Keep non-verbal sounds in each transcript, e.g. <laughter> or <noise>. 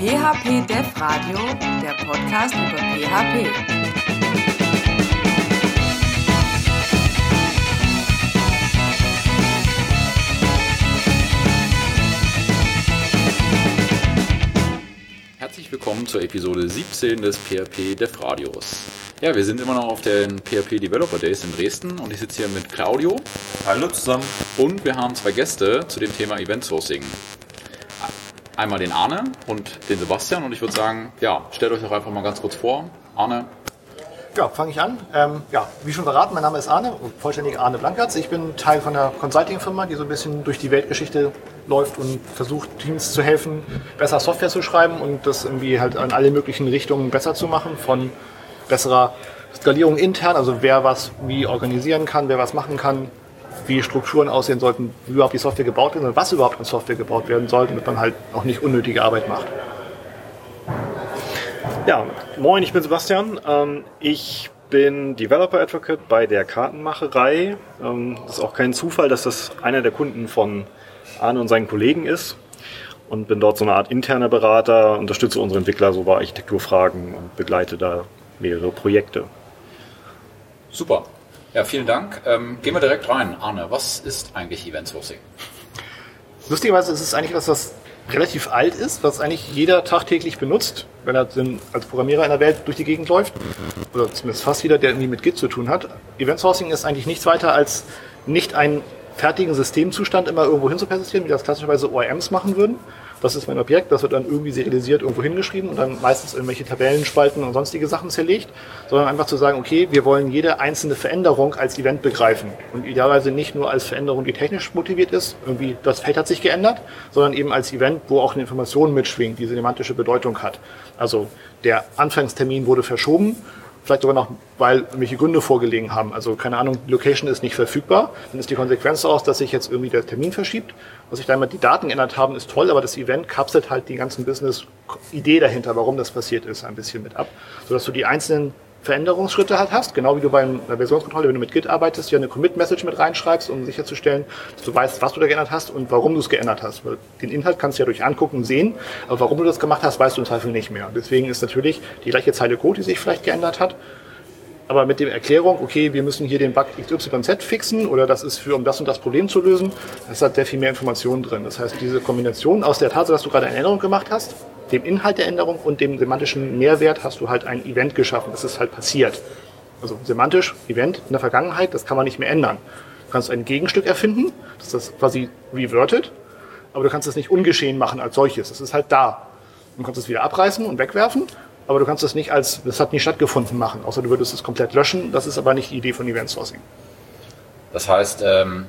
PHP Dev Radio, der Podcast über PHP. Herzlich willkommen zur Episode 17 des PHP Dev Radios. Ja, wir sind immer noch auf den PHP Developer Days in Dresden und ich sitze hier mit Claudio. Hallo zusammen. Und wir haben zwei Gäste zu dem Thema Event Sourcing. Einmal den Arne und den Sebastian und ich würde sagen, ja, stellt euch doch einfach mal ganz kurz vor. Arne. Ja, fange ich an. Ähm, ja, wie schon verraten, mein Name ist Arne, vollständig Arne Blankertz. Ich bin Teil von einer Consulting-Firma, die so ein bisschen durch die Weltgeschichte läuft und versucht, Teams zu helfen, besser Software zu schreiben und das irgendwie halt in alle möglichen Richtungen besser zu machen, von besserer Skalierung intern, also wer was wie organisieren kann, wer was machen kann, wie Strukturen aussehen sollten, wie überhaupt die Software gebaut wird und was überhaupt an Software gebaut werden sollte, damit man halt auch nicht unnötige Arbeit macht. Ja, moin, ich bin Sebastian. Ähm, ich bin Developer Advocate bei der Kartenmacherei. Ähm, das ist auch kein Zufall, dass das einer der Kunden von Arne und seinen Kollegen ist und bin dort so eine Art interner Berater, unterstütze unsere Entwickler so bei Architekturfragen und begleite da mehrere Projekte. Super. Ja, vielen Dank. Ähm, gehen wir direkt rein. Arne, was ist eigentlich Event Sourcing? Lustigerweise ist es eigentlich was, was relativ alt ist, was eigentlich jeder tagtäglich benutzt, wenn er als Programmierer in der Welt durch die Gegend läuft. Oder zumindest fast jeder, der irgendwie mit Git zu tun hat. Event Sourcing ist eigentlich nichts weiter als nicht einen fertigen Systemzustand immer irgendwo hin zu persistieren, wie das klassischerweise ORMs machen würden, das ist mein Objekt, das wird dann irgendwie serialisiert irgendwo hingeschrieben und dann meistens irgendwelche Tabellenspalten und sonstige Sachen zerlegt, sondern einfach zu sagen, okay, wir wollen jede einzelne Veränderung als Event begreifen und idealerweise nicht nur als Veränderung, die technisch motiviert ist, irgendwie das Feld hat sich geändert, sondern eben als Event, wo auch eine Information mitschwingt, die semantische Bedeutung hat. Also der Anfangstermin wurde verschoben vielleicht sogar noch, weil irgendwelche Gründe vorgelegen haben. Also keine Ahnung, die Location ist nicht verfügbar, dann ist die Konsequenz daraus, dass sich jetzt irgendwie der Termin verschiebt. Was sich da immer die Daten geändert haben, ist toll, aber das Event kapselt halt die ganzen Business-Idee dahinter, warum das passiert ist, ein bisschen mit ab, sodass du die einzelnen Veränderungsschritte halt hast, genau wie du bei einer Versionskontrolle, wenn du mit Git arbeitest, ja eine Commit-Message mit reinschreibst, um sicherzustellen, dass du weißt, was du da geändert hast und warum du es geändert hast. Weil den Inhalt kannst du ja durch Angucken sehen, aber warum du das gemacht hast, weißt du im Zweifel nicht mehr. Deswegen ist natürlich die gleiche Zeile Code, die sich vielleicht geändert hat, aber mit der Erklärung, okay, wir müssen hier den Bug XYZ fixen oder das ist für, um das und das Problem zu lösen, das hat sehr viel mehr Informationen drin. Das heißt, diese Kombination aus der Tatsache, dass du gerade eine Änderung gemacht hast, dem Inhalt der Änderung und dem semantischen Mehrwert hast du halt ein Event geschaffen. Das ist halt passiert. Also semantisch, Event in der Vergangenheit, das kann man nicht mehr ändern. Du kannst ein Gegenstück erfinden, das ist quasi reverted, aber du kannst es nicht ungeschehen machen als solches. Es ist halt da. Du kannst es wieder abreißen und wegwerfen, aber du kannst es nicht als, das hat nie stattgefunden machen, außer du würdest es komplett löschen. Das ist aber nicht die Idee von Event Sourcing. Das heißt, ähm,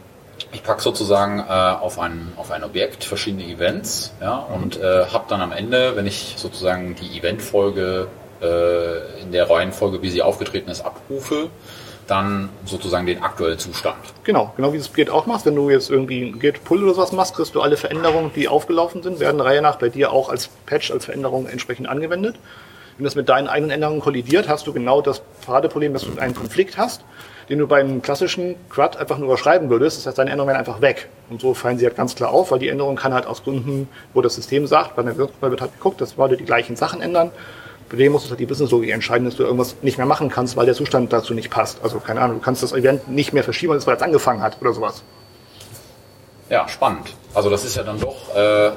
ich packe sozusagen äh, auf, ein, auf ein Objekt verschiedene Events ja, und äh, habe dann am Ende, wenn ich sozusagen die Eventfolge äh, in der Reihenfolge, wie sie aufgetreten ist, abrufe, dann sozusagen den aktuellen Zustand. Genau, genau wie du es Git auch machst. Wenn du jetzt irgendwie Git Pull oder sowas machst, kriegst du alle Veränderungen, die aufgelaufen sind, werden Reihe nach bei dir auch als Patch, als Veränderung entsprechend angewendet. Wenn das mit deinen eigenen Änderungen kollidiert, hast du genau das Paradeproblem, dass du einen Konflikt hast den du beim klassischen CRUD einfach nur überschreiben würdest. Das heißt, deine Änderungen werden einfach weg. Und so fallen sie halt ganz klar auf, weil die Änderung kann halt aus Gründen, wo das System sagt, bei der Versionskontrolle wird halt geguckt, dass wir die gleichen Sachen ändern. Bei dem musst du halt die Businesslogik entscheiden, dass du irgendwas nicht mehr machen kannst, weil der Zustand dazu nicht passt. Also keine Ahnung, du kannst das Event nicht mehr verschieben, weil es bereits angefangen hat oder sowas. Ja, spannend. Also das ist ja dann doch äh,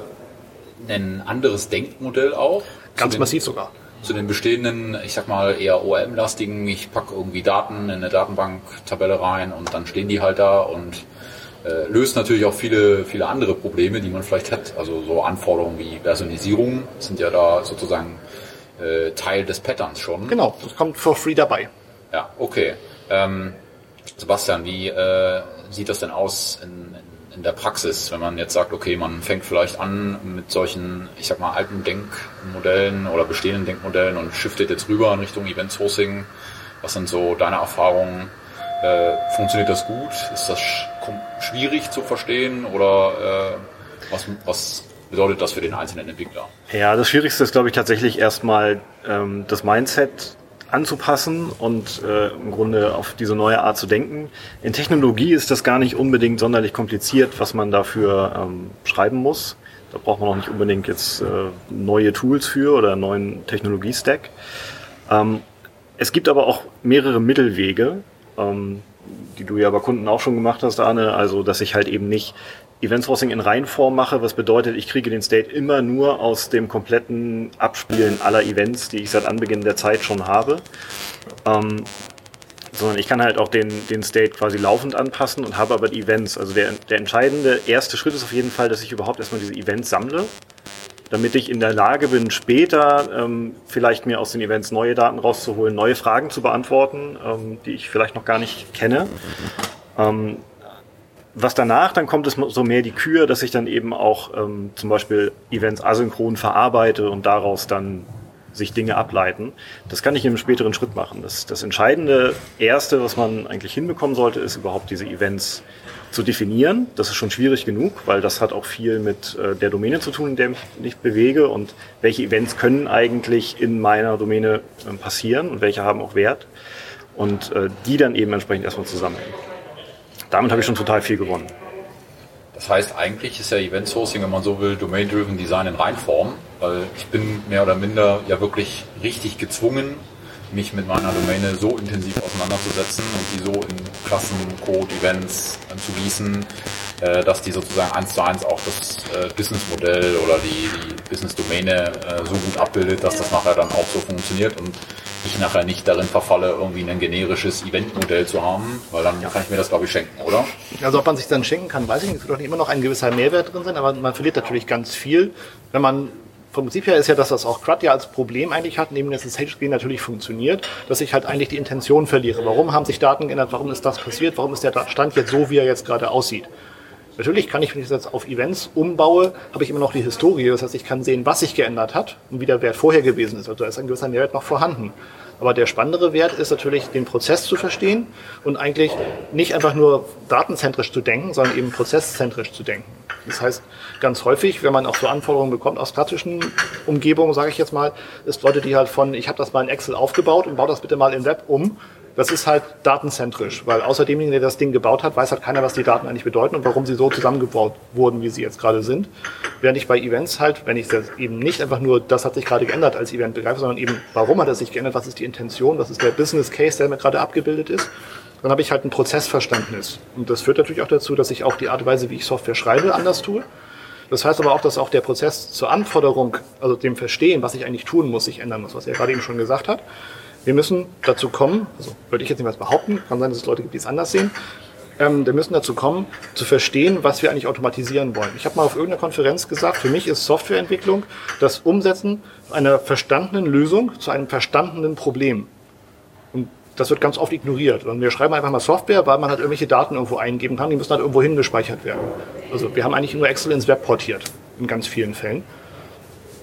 ein anderes Denkmodell auch. Ganz massiv sogar zu den bestehenden, ich sag mal, eher ORM-lastigen, ich packe irgendwie Daten in eine Datenbank-Tabelle rein und dann stehen die halt da und äh, löst natürlich auch viele, viele andere Probleme, die man vielleicht hat. Also so Anforderungen wie Versionisierung sind ja da sozusagen äh, Teil des Patterns schon. Genau, das kommt for free dabei. Ja, okay. Ähm, Sebastian, wie äh, sieht das denn aus in, in der Praxis, wenn man jetzt sagt, okay, man fängt vielleicht an mit solchen, ich sag mal, alten Denkmodellen oder bestehenden Denkmodellen und shiftet jetzt rüber in Richtung Event Sourcing. Was sind so deine Erfahrungen? Äh, funktioniert das gut? Ist das sch schwierig zu verstehen oder äh, was, was bedeutet das für den einzelnen Entwickler? Ja, das Schwierigste ist, glaube ich, tatsächlich erstmal ähm, das Mindset anzupassen und äh, im Grunde auf diese neue Art zu denken. In Technologie ist das gar nicht unbedingt sonderlich kompliziert, was man dafür ähm, schreiben muss. Da braucht man auch nicht unbedingt jetzt äh, neue Tools für oder einen neuen Technologiestack. Ähm, es gibt aber auch mehrere Mittelwege, ähm, die du ja bei Kunden auch schon gemacht hast, Arne. Also, dass ich halt eben nicht Event Sourcing in Reihenform mache, was bedeutet, ich kriege den State immer nur aus dem kompletten Abspielen aller Events, die ich seit Anbeginn der Zeit schon habe. Ähm, sondern ich kann halt auch den, den State quasi laufend anpassen und habe aber die Events. Also der, der entscheidende erste Schritt ist auf jeden Fall, dass ich überhaupt erstmal diese Events sammle, damit ich in der Lage bin, später ähm, vielleicht mir aus den Events neue Daten rauszuholen, neue Fragen zu beantworten, ähm, die ich vielleicht noch gar nicht kenne. Ähm, was danach dann kommt, ist so mehr die Kür, dass ich dann eben auch ähm, zum Beispiel Events asynchron verarbeite und daraus dann sich Dinge ableiten. Das kann ich in einem späteren Schritt machen. Das, das entscheidende Erste, was man eigentlich hinbekommen sollte, ist überhaupt diese Events zu definieren. Das ist schon schwierig genug, weil das hat auch viel mit äh, der Domäne zu tun, in der ich mich bewege und welche Events können eigentlich in meiner Domäne äh, passieren und welche haben auch Wert und äh, die dann eben entsprechend erstmal zusammenhängen damit habe ich schon total viel gewonnen. Das heißt, eigentlich ist ja Event Sourcing, wenn man so will, Domain-Driven Design in Reinform, weil ich bin mehr oder minder ja wirklich richtig gezwungen, mich mit meiner Domäne so intensiv auseinanderzusetzen und die so in Klassen, Code, Events äh, zu gießen, äh, dass die sozusagen eins zu eins auch das äh, Businessmodell oder die, die Business-Domäne so gut abbildet, dass das nachher dann auch so funktioniert und ich nachher nicht darin verfalle, irgendwie ein generisches Eventmodell zu haben, weil dann ja. kann ich mir das, glaube ich, schenken, oder? Also ob man sich dann schenken kann, weiß ich nicht. Es wird doch immer noch ein gewisser Mehrwert drin sein, aber man verliert natürlich ganz viel, wenn man vom Prinzip her ist ja, dass das auch CRUD ja als Problem eigentlich hat, neben dass das HScreen natürlich funktioniert, dass ich halt eigentlich die Intention verliere. Warum haben sich Daten geändert? Warum ist das passiert? Warum ist der Stand jetzt so, wie er jetzt gerade aussieht? Natürlich kann ich, wenn ich das jetzt auf Events umbaue, habe ich immer noch die Historie. Das heißt, ich kann sehen, was sich geändert hat und wie der Wert vorher gewesen ist. Also da ist ein gewisser Mehrwert noch vorhanden. Aber der spannendere Wert ist natürlich, den Prozess zu verstehen und eigentlich nicht einfach nur datenzentrisch zu denken, sondern eben prozesszentrisch zu denken. Das heißt, ganz häufig, wenn man auch so Anforderungen bekommt aus klassischen Umgebungen, sage ich jetzt mal, ist Leute, die halt von, ich habe das mal in Excel aufgebaut und baue das bitte mal in Web um, das ist halt datenzentrisch, weil außer demjenigen, der das Ding gebaut hat, weiß halt keiner, was die Daten eigentlich bedeuten und warum sie so zusammengebaut wurden, wie sie jetzt gerade sind. Während ich bei Events halt, wenn ich das eben nicht einfach nur, das hat sich gerade geändert als Event begreife, sondern eben, warum hat es sich geändert, was ist die Intention, was ist der Business Case, der mir gerade abgebildet ist, dann habe ich halt ein Prozessverständnis. Und das führt natürlich auch dazu, dass ich auch die Art und Weise, wie ich Software schreibe, anders tue. Das heißt aber auch, dass auch der Prozess zur Anforderung, also dem Verstehen, was ich eigentlich tun muss, sich ändern muss, was er gerade eben schon gesagt hat. Wir müssen dazu kommen, also würde ich jetzt nicht was behaupten, kann sein, dass es Leute gibt, die es anders sehen. Ähm, wir müssen dazu kommen, zu verstehen, was wir eigentlich automatisieren wollen. Ich habe mal auf irgendeiner Konferenz gesagt, für mich ist Softwareentwicklung das Umsetzen einer verstandenen Lösung zu einem verstandenen Problem. Das wird ganz oft ignoriert. Und wir schreiben einfach mal Software, weil man halt irgendwelche Daten irgendwo eingeben kann, die müssen halt irgendwo hingespeichert werden. Also wir haben eigentlich nur Excel ins Web portiert, in ganz vielen Fällen.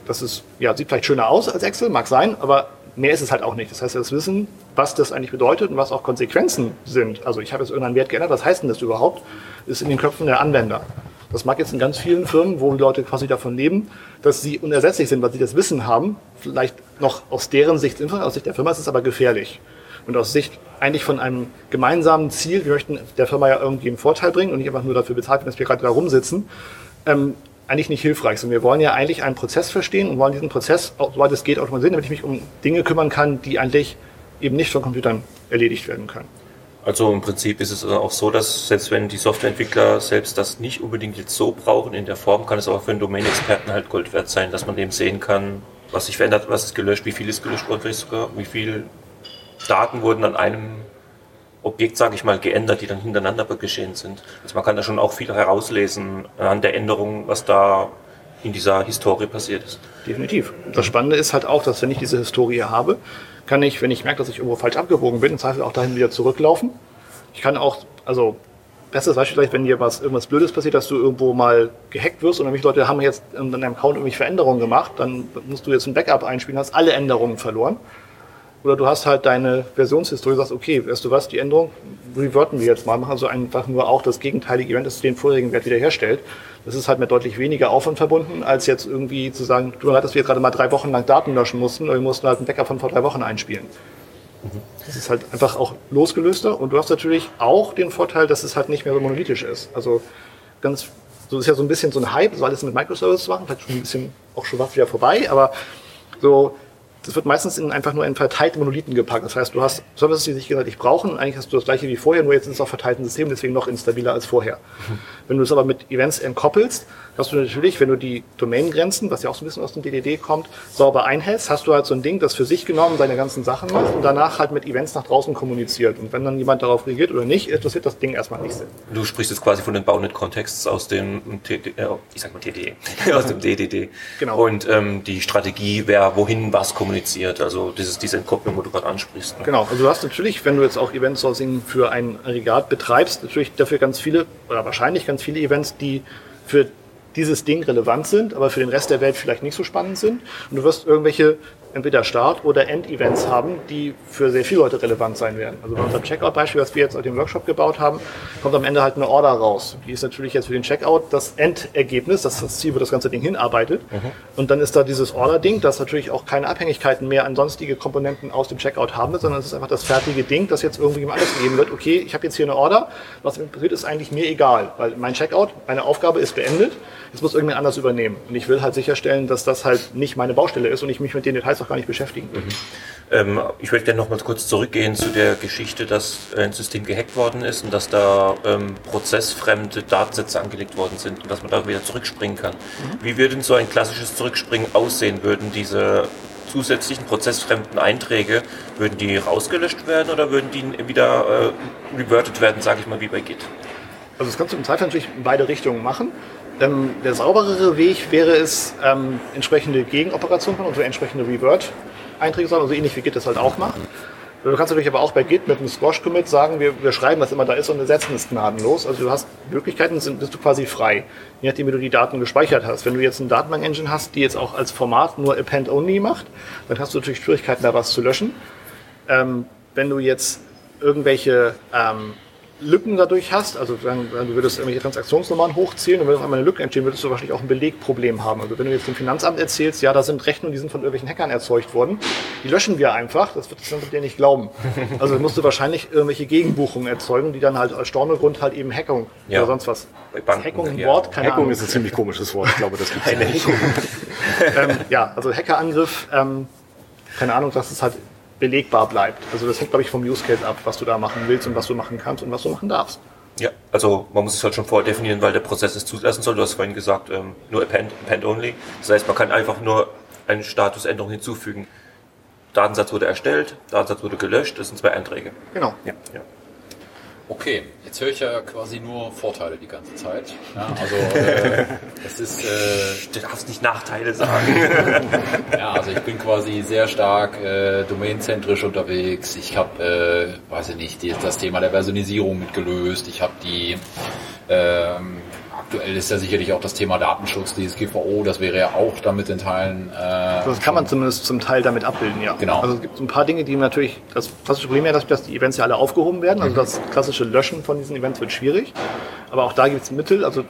Das ist, ja, sieht vielleicht schöner aus als Excel, mag sein, aber mehr ist es halt auch nicht. Das heißt, das Wissen, was das eigentlich bedeutet und was auch Konsequenzen sind. Also ich habe jetzt irgendeinen Wert geändert, was heißt denn das überhaupt? Ist in den Köpfen der Anwender. Das mag jetzt in ganz vielen Firmen, wo Leute quasi davon leben, dass sie unersetzlich sind, weil sie das Wissen haben. Vielleicht noch aus deren Sicht aus Sicht der Firma ist es aber gefährlich. Und aus Sicht eigentlich von einem gemeinsamen Ziel, wir möchten der Firma ja irgendwie einen Vorteil bringen und nicht einfach nur dafür bezahlt dass wir gerade da rumsitzen, ähm, eigentlich nicht hilfreich sind. Wir wollen ja eigentlich einen Prozess verstehen und wollen diesen Prozess, soweit es geht, automatisieren, damit ich mich um Dinge kümmern kann, die eigentlich eben nicht von Computern erledigt werden können. Also im Prinzip ist es auch so, dass selbst wenn die Softwareentwickler selbst das nicht unbedingt jetzt so brauchen in der Form, kann es auch für einen Domain-Experten halt Gold wert sein, dass man eben sehen kann, was sich verändert, was ist gelöscht, wie viel ist gelöscht worden, sogar, wie viel Daten wurden an einem Objekt, sage ich mal, geändert, die dann hintereinander geschehen sind. Also man kann da schon auch viel herauslesen an der Änderung, was da in dieser Historie passiert ist. Definitiv. Das Spannende ist halt auch, dass wenn ich diese Historie habe, kann ich, wenn ich merke, dass ich irgendwo falsch abgebogen bin, im Zweifel auch dahin wieder zurücklaufen. Ich kann auch, also bestes Beispiel vielleicht, wenn dir was, irgendwas Blödes passiert, dass du irgendwo mal gehackt wirst und nämlich Leute haben jetzt in deinem Account irgendwelche Veränderungen gemacht, dann musst du jetzt ein Backup einspielen, hast alle Änderungen verloren. Oder du hast halt deine Versionshistorie, sagst, okay, weißt du was, die Änderung reverten wir jetzt mal, machen so einfach nur auch das gegenteilige Event, das den vorherigen Wert wiederherstellt. Das ist halt mit deutlich weniger Aufwand verbunden, als jetzt irgendwie zu sagen, du dass wir jetzt gerade mal drei Wochen lang Daten löschen mussten, oder wir mussten halt einen Backup von vor drei Wochen einspielen. Das ist halt einfach auch losgelöster und du hast natürlich auch den Vorteil, dass es halt nicht mehr so monolithisch ist. Also ganz So ist ja so ein bisschen so ein Hype, so alles mit Microservices zu machen, vielleicht schon ein bisschen auch schon was wieder vorbei, aber so das wird meistens in, einfach nur in verteilte Monolithen gepackt. Das heißt, du hast Services, die sich gegenseitig brauchen. Eigentlich hast du das gleiche wie vorher, nur jetzt ist es auf verteilten Systemen, deswegen noch instabiler als vorher. <laughs> Wenn du es aber mit Events entkoppelst, hast du natürlich, wenn du die Domain-Grenzen, was ja auch so ein bisschen aus dem DDD kommt, sauber einhältst, hast du halt so ein Ding, das für sich genommen seine ganzen Sachen macht und danach halt mit Events nach draußen kommuniziert. Und wenn dann jemand darauf reagiert oder nicht, interessiert das Ding erstmal nicht. Du sprichst jetzt quasi von den Bounded-Contexts aus dem, TD, äh, ich sag mal TDD, <laughs> aus dem DDD. Genau. Und ähm, die Strategie, wer wohin was kommuniziert, also dieses, diese Entkopplung, wo du gerade ansprichst. Ne? Genau, also du hast natürlich, wenn du jetzt auch Event Sourcing für ein Aggregat betreibst, natürlich dafür ganz viele oder wahrscheinlich ganz viele Events, die für dieses Ding relevant sind, aber für den Rest der Welt vielleicht nicht so spannend sind. Und du wirst irgendwelche entweder Start- oder End-Events haben, die für sehr viele Leute relevant sein werden. Also bei unserem Checkout-Beispiel, was wir jetzt auf dem Workshop gebaut haben, kommt am Ende halt eine Order raus. Die ist natürlich jetzt für den Checkout das Endergebnis, das ist das Ziel, wo das ganze Ding hinarbeitet. Und dann ist da dieses Order-Ding, das natürlich auch keine Abhängigkeiten mehr an sonstige Komponenten aus dem Checkout haben wird, sondern es ist einfach das fertige Ding, das jetzt irgendwie alles geben wird. Okay, ich habe jetzt hier eine Order, was damit passiert, ist eigentlich mir egal, weil mein Checkout, meine Aufgabe ist beendet. Jetzt muss irgendwer anders übernehmen. Und ich will halt sicherstellen, dass das halt nicht meine Baustelle ist und ich mich mit den Details auch gar nicht beschäftigen will. Ähm, ich möchte gerne noch mal kurz zurückgehen zu der Geschichte, dass ein System gehackt worden ist und dass da ähm, prozessfremde Datensätze angelegt worden sind und dass man da wieder zurückspringen kann. Wie würde denn so ein klassisches Zurückspringen aussehen? Würden diese zusätzlichen prozessfremden Einträge, würden die rausgelöscht werden oder würden die wieder äh, reverted werden, sage ich mal, wie bei Git? Also das kannst du im Zweifel natürlich in beide Richtungen machen. Ähm, der sauberere Weg wäre es, ähm, entsprechende Gegenoperationen machen, also entsprechende Revert-Einträge zu haben, also ähnlich wie Git das halt auch macht. Du kannst natürlich aber auch bei Git mit einem Squash-Commit sagen, wir, wir schreiben, was immer da ist und ersetzen es gnadenlos. Also du hast Möglichkeiten, sind, bist du quasi frei, je nachdem, wie du die Daten gespeichert hast. Wenn du jetzt eine Datenbank-Engine hast, die jetzt auch als Format nur Append-Only macht, dann hast du natürlich Schwierigkeiten, da was zu löschen. Ähm, wenn du jetzt irgendwelche ähm, Lücken dadurch hast, also dann, du würdest irgendwelche Transaktionsnummern hochzählen und wenn auf einmal eine Lücke entstehen, würdest du wahrscheinlich auch ein Belegproblem haben. Also wenn du jetzt dem Finanzamt erzählst, ja, da sind Rechnungen, die sind von irgendwelchen Hackern erzeugt worden, die löschen wir einfach, das wird das Finanzamt dir nicht glauben. <laughs> Also musst du wahrscheinlich irgendwelche Gegenbuchungen erzeugen, die dann halt als Stornogrund halt eben Hackung Ja. oder sonst was. Banken, Hackung ein ja. Wort, keine Hackung Ahnung. ist ein ziemlich komisches Wort. Ich glaube, das gibt <laughs> Eine Hackung. ähm, ja, also Hackerangriff, ähm, keine Ahnung, dass es halt belegbar bleibt. Also das hängt, glaube ich, vom Use Case ab, was du da machen willst und was du machen kannst und was du machen darfst. Ja, also man muss es halt schon vorher definieren, weil der Prozess es zulassen soll. Du hast vorhin gesagt, ähm, nur append, append only. Das heißt, man kann einfach nur eine Statusänderung hinzufügen. Datensatz wurde erstellt, Datensatz wurde gelöscht, das sind zwei Einträge. Genau. Ja, ja. Okay, jetzt höre ich ja quasi nur Vorteile die ganze Zeit. Ja, also äh, <laughs> das ist äh, Du darfst nicht Nachteile sagen. <laughs> ja, also ich bin quasi sehr stark äh, domainzentrisch unterwegs. Ich habe, äh, weiß ich nicht, die, das Thema der Versionisierung mitgelöst. Ich habe die ähm, aktuell ist ja sicherlich auch das Thema Datenschutz, DSGVO, das wäre ja auch damit in Teilen. Äh, Das kann man zumindest zum Teil damit abbilden, ja. Genau. Also es gibt so ein paar Dinge, die natürlich, das klassische Problem ja, dass, dass die Events ja alle aufgehoben werden. Also das klassische Löschen von diesen Events wird schwierig. Aber auch da gibt es Mittel. Also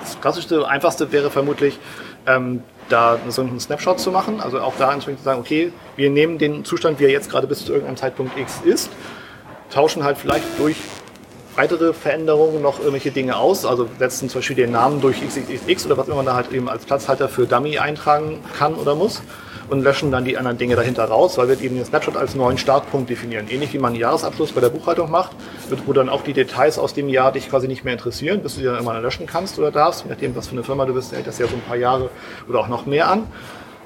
das klassischste, einfachste wäre vermutlich, ähm, da so einen Snapshot zu machen. Also auch da entsprechend zu sagen, okay, wir nehmen den Zustand, wie er jetzt gerade bis zu irgendeinem Zeitpunkt X ist, tauschen halt vielleicht durch weitere Veränderungen noch irgendwelche Dinge aus, also setzen zum Beispiel den Namen durch XXX oder was immer man da halt eben als Platzhalter für Dummy eintragen kann oder muss und löschen dann die anderen Dinge dahinter raus, weil wir eben den Snapshot als neuen Startpunkt definieren. Ähnlich wie man einen Jahresabschluss bei der Buchhaltung macht, wo dann auch die Details aus dem Jahr dich quasi nicht mehr interessieren, bis du die dann irgendwann löschen kannst oder darfst, je nachdem, was für eine Firma du bist, hält das ja so ein paar Jahre oder auch noch mehr an.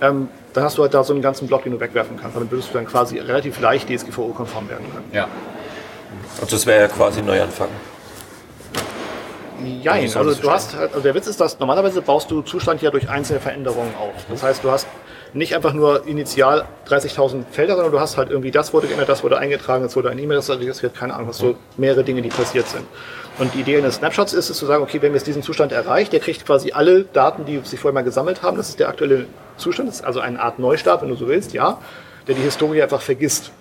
Ähm, dann hast du halt da so einen ganzen Block, den du wegwerfen kannst. Damit würdest du dann quasi relativ leicht DSGVO-konform werden können. ja. Und das wäre ja quasi Neuanfang. Soll also das du hast, halt- also der Witz ist, dass normalerweise baust du Zustand ja durch einzelne Veränderungen auf. Das heißt, du hast nicht einfach nur initial 30.000 Felder, sondern du hast halt irgendwie, das wurde geändert, das wurde eingetragen, es wurde ein E-Mail registriert, keine Ahnung, hast du mehrere Dinge, die passiert sind. Und die Idee eines Snapshots ist es zu sagen, okay, wenn wir jetzt diesen Zustand erreicht, der kriegt quasi alle Daten, die sich vorher mal gesammelt haben, das ist der aktuelle Zustand, das ist also eine Art Neustart, wenn du so willst, ja, der die Historie einfach vergisst.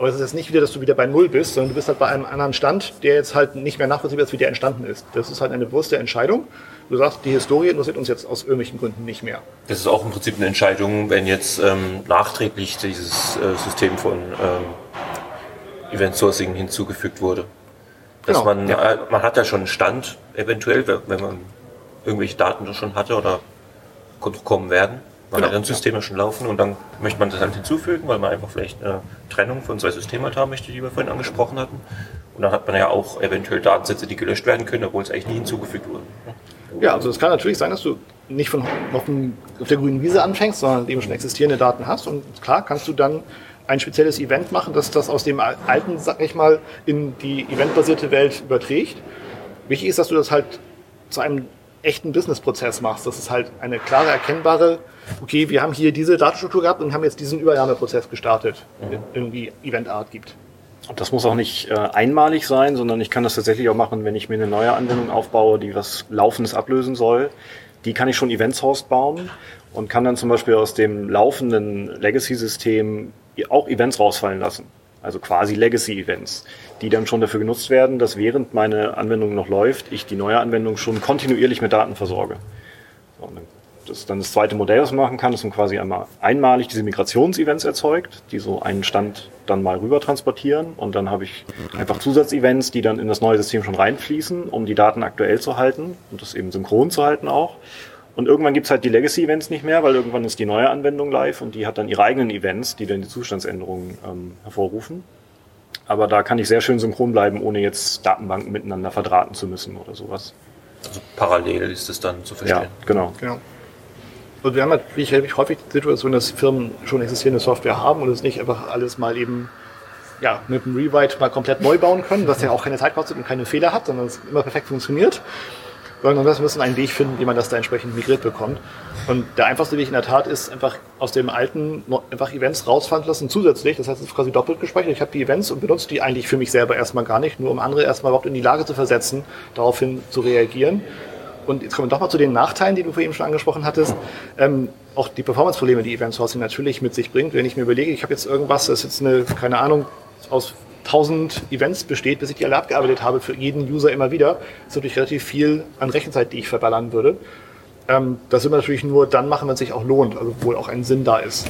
Aber es ist jetzt nicht wieder, dass du wieder bei Null bist, sondern du bist halt bei einem anderen Stand, der jetzt halt nicht mehr nachvollziehbar ist, wie der entstanden ist. Das ist halt eine bewusste Entscheidung. Du sagst, die Historie interessiert uns jetzt aus irgendwelchen Gründen nicht mehr. Das ist auch im Prinzip eine Entscheidung, wenn jetzt ähm, nachträglich dieses äh, System von ähm, Event Sourcing hinzugefügt wurde. Dass Genau, man, äh, man hat ja schon einen Stand, eventuell, wenn wenn man irgendwelche Daten schon hatte oder kommen werden, weil Genau, genau, Systeme schon laufen und dann möchte man das halt hinzufügen, weil man einfach vielleicht eine Trennung von zwei Systemen haben möchte, die wir vorhin angesprochen hatten. Und dann hat man ja auch eventuell Datensätze, die gelöscht werden können, obwohl es eigentlich nie hinzugefügt wurden. Ja, also es kann natürlich sein, dass du nicht von auf, dem, auf der grünen Wiese anfängst, sondern eben schon existierende Daten hast. Und klar kannst du dann ein spezielles Event machen, das das aus dem alten, sag ich mal, in die eventbasierte Welt überträgt. Wichtig ist, dass du das halt zu einem echten Businessprozess machst. Das ist halt eine klare, erkennbare, okay, wir haben hier diese Datenstruktur gehabt und haben jetzt diesen Übernahmeprozess gestartet, der irgendwie Eventart gibt. Und das muss auch nicht äh, einmalig sein, sondern ich kann das tatsächlich auch machen, wenn ich mir eine neue Anwendung aufbaue, die was Laufendes ablösen soll. Die kann ich schon Events Host bauen und kann dann zum Beispiel aus dem laufenden Legacy-System auch Events rausfallen lassen. Also quasi Legacy-Events, die dann schon dafür genutzt werden, dass während meine Anwendung noch läuft, ich die neue Anwendung schon kontinuierlich mit Daten versorge. So, das ist dann das zweite Modell, was man machen kann, dass man quasi einmal einmalig diese Migrationsevents erzeugt, die so einen Stand dann mal rüber transportieren und dann habe ich einfach Zusatzevents, die dann in das neue System schon reinfließen, um die Daten aktuell zu halten und das eben synchron zu halten auch. Und irgendwann gibt's halt die Legacy-Events nicht mehr, weil irgendwann ist die neue Anwendung live und die hat dann ihre eigenen Events, die dann die Zustandsänderungen ähm, hervorrufen. Aber da kann ich sehr schön synchron bleiben, ohne jetzt Datenbanken miteinander verdrahten zu müssen oder sowas. Also parallel ist es dann zu Ja, verstehen. genau. Genau. Und wir haben halt wie ich, häufig die Situation, dass Firmen schon existierende Software haben und es nicht einfach alles mal eben ja, mit einem Rewrite mal komplett neu bauen können, was ja auch keine Zeit kostet und keine Fehler hat, sondern es immer perfekt funktioniert. Sondern wir müssen einen Weg finden, wie man das da entsprechend migriert bekommt. Und der einfachste Weg in der Tat ist einfach aus dem alten einfach Events rausfallen lassen zusätzlich. Das heißt, es ist quasi doppelt gespeichert. Ich habe die Events und benutze die eigentlich für mich selber erstmal gar nicht, nur um andere erstmal überhaupt in die Lage zu versetzen, daraufhin zu reagieren. Und jetzt kommen wir doch mal zu den Nachteilen, die du vorhin schon angesprochen hattest. Ähm, auch die Performance-Probleme, die Event Sourcing natürlich mit sich bringt. Wenn ich mir überlege, ich habe jetzt irgendwas, das ist jetzt eine, keine Ahnung, aus 1000 Events besteht, bis ich die alle abgearbeitet habe, für jeden User immer wieder, ist natürlich relativ viel an Rechenzeit, die ich verballern würde. Ähm, das will man natürlich nur dann machen, wenn es sich auch lohnt, also wo auch ein Sinn da ist.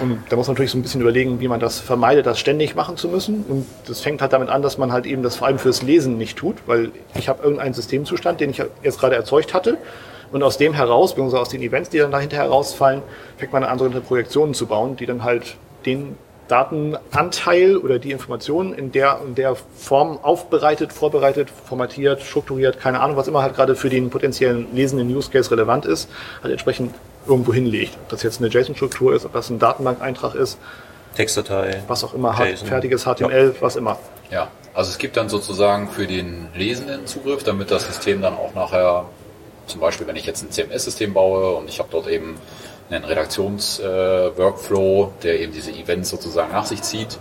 Und da muss man natürlich so ein bisschen überlegen, wie man das vermeidet, das ständig machen zu müssen. Und das fängt halt damit an, dass man halt eben das vor allem fürs Lesen nicht tut, weil ich habe irgendeinen Systemzustand, den ich jetzt gerade erzeugt hatte. Und aus dem heraus, beziehungsweise aus den Events, die dann dahinter herausfallen, fängt man an, andere Projektionen zu bauen, die dann halt den Datenanteil oder die Informationen in der, in der Form aufbereitet, vorbereitet, formatiert, strukturiert, keine Ahnung, was immer halt gerade für den potenziellen lesenden Use Case relevant ist, halt entsprechend irgendwo hinlegt. Ob das jetzt eine JSON-Struktur ist, ob das ein Datenbankeintrag ist, Textdatei. was auch immer, hat, fertiges HTML, was immer. Ja, also es gibt dann sozusagen für den Lesenden Zugriff, damit das System dann auch nachher, zum Beispiel wenn ich jetzt ein CMS-System baue und ich habe dort eben einen Redaktions-Workflow, der eben diese Events sozusagen nach sich zieht,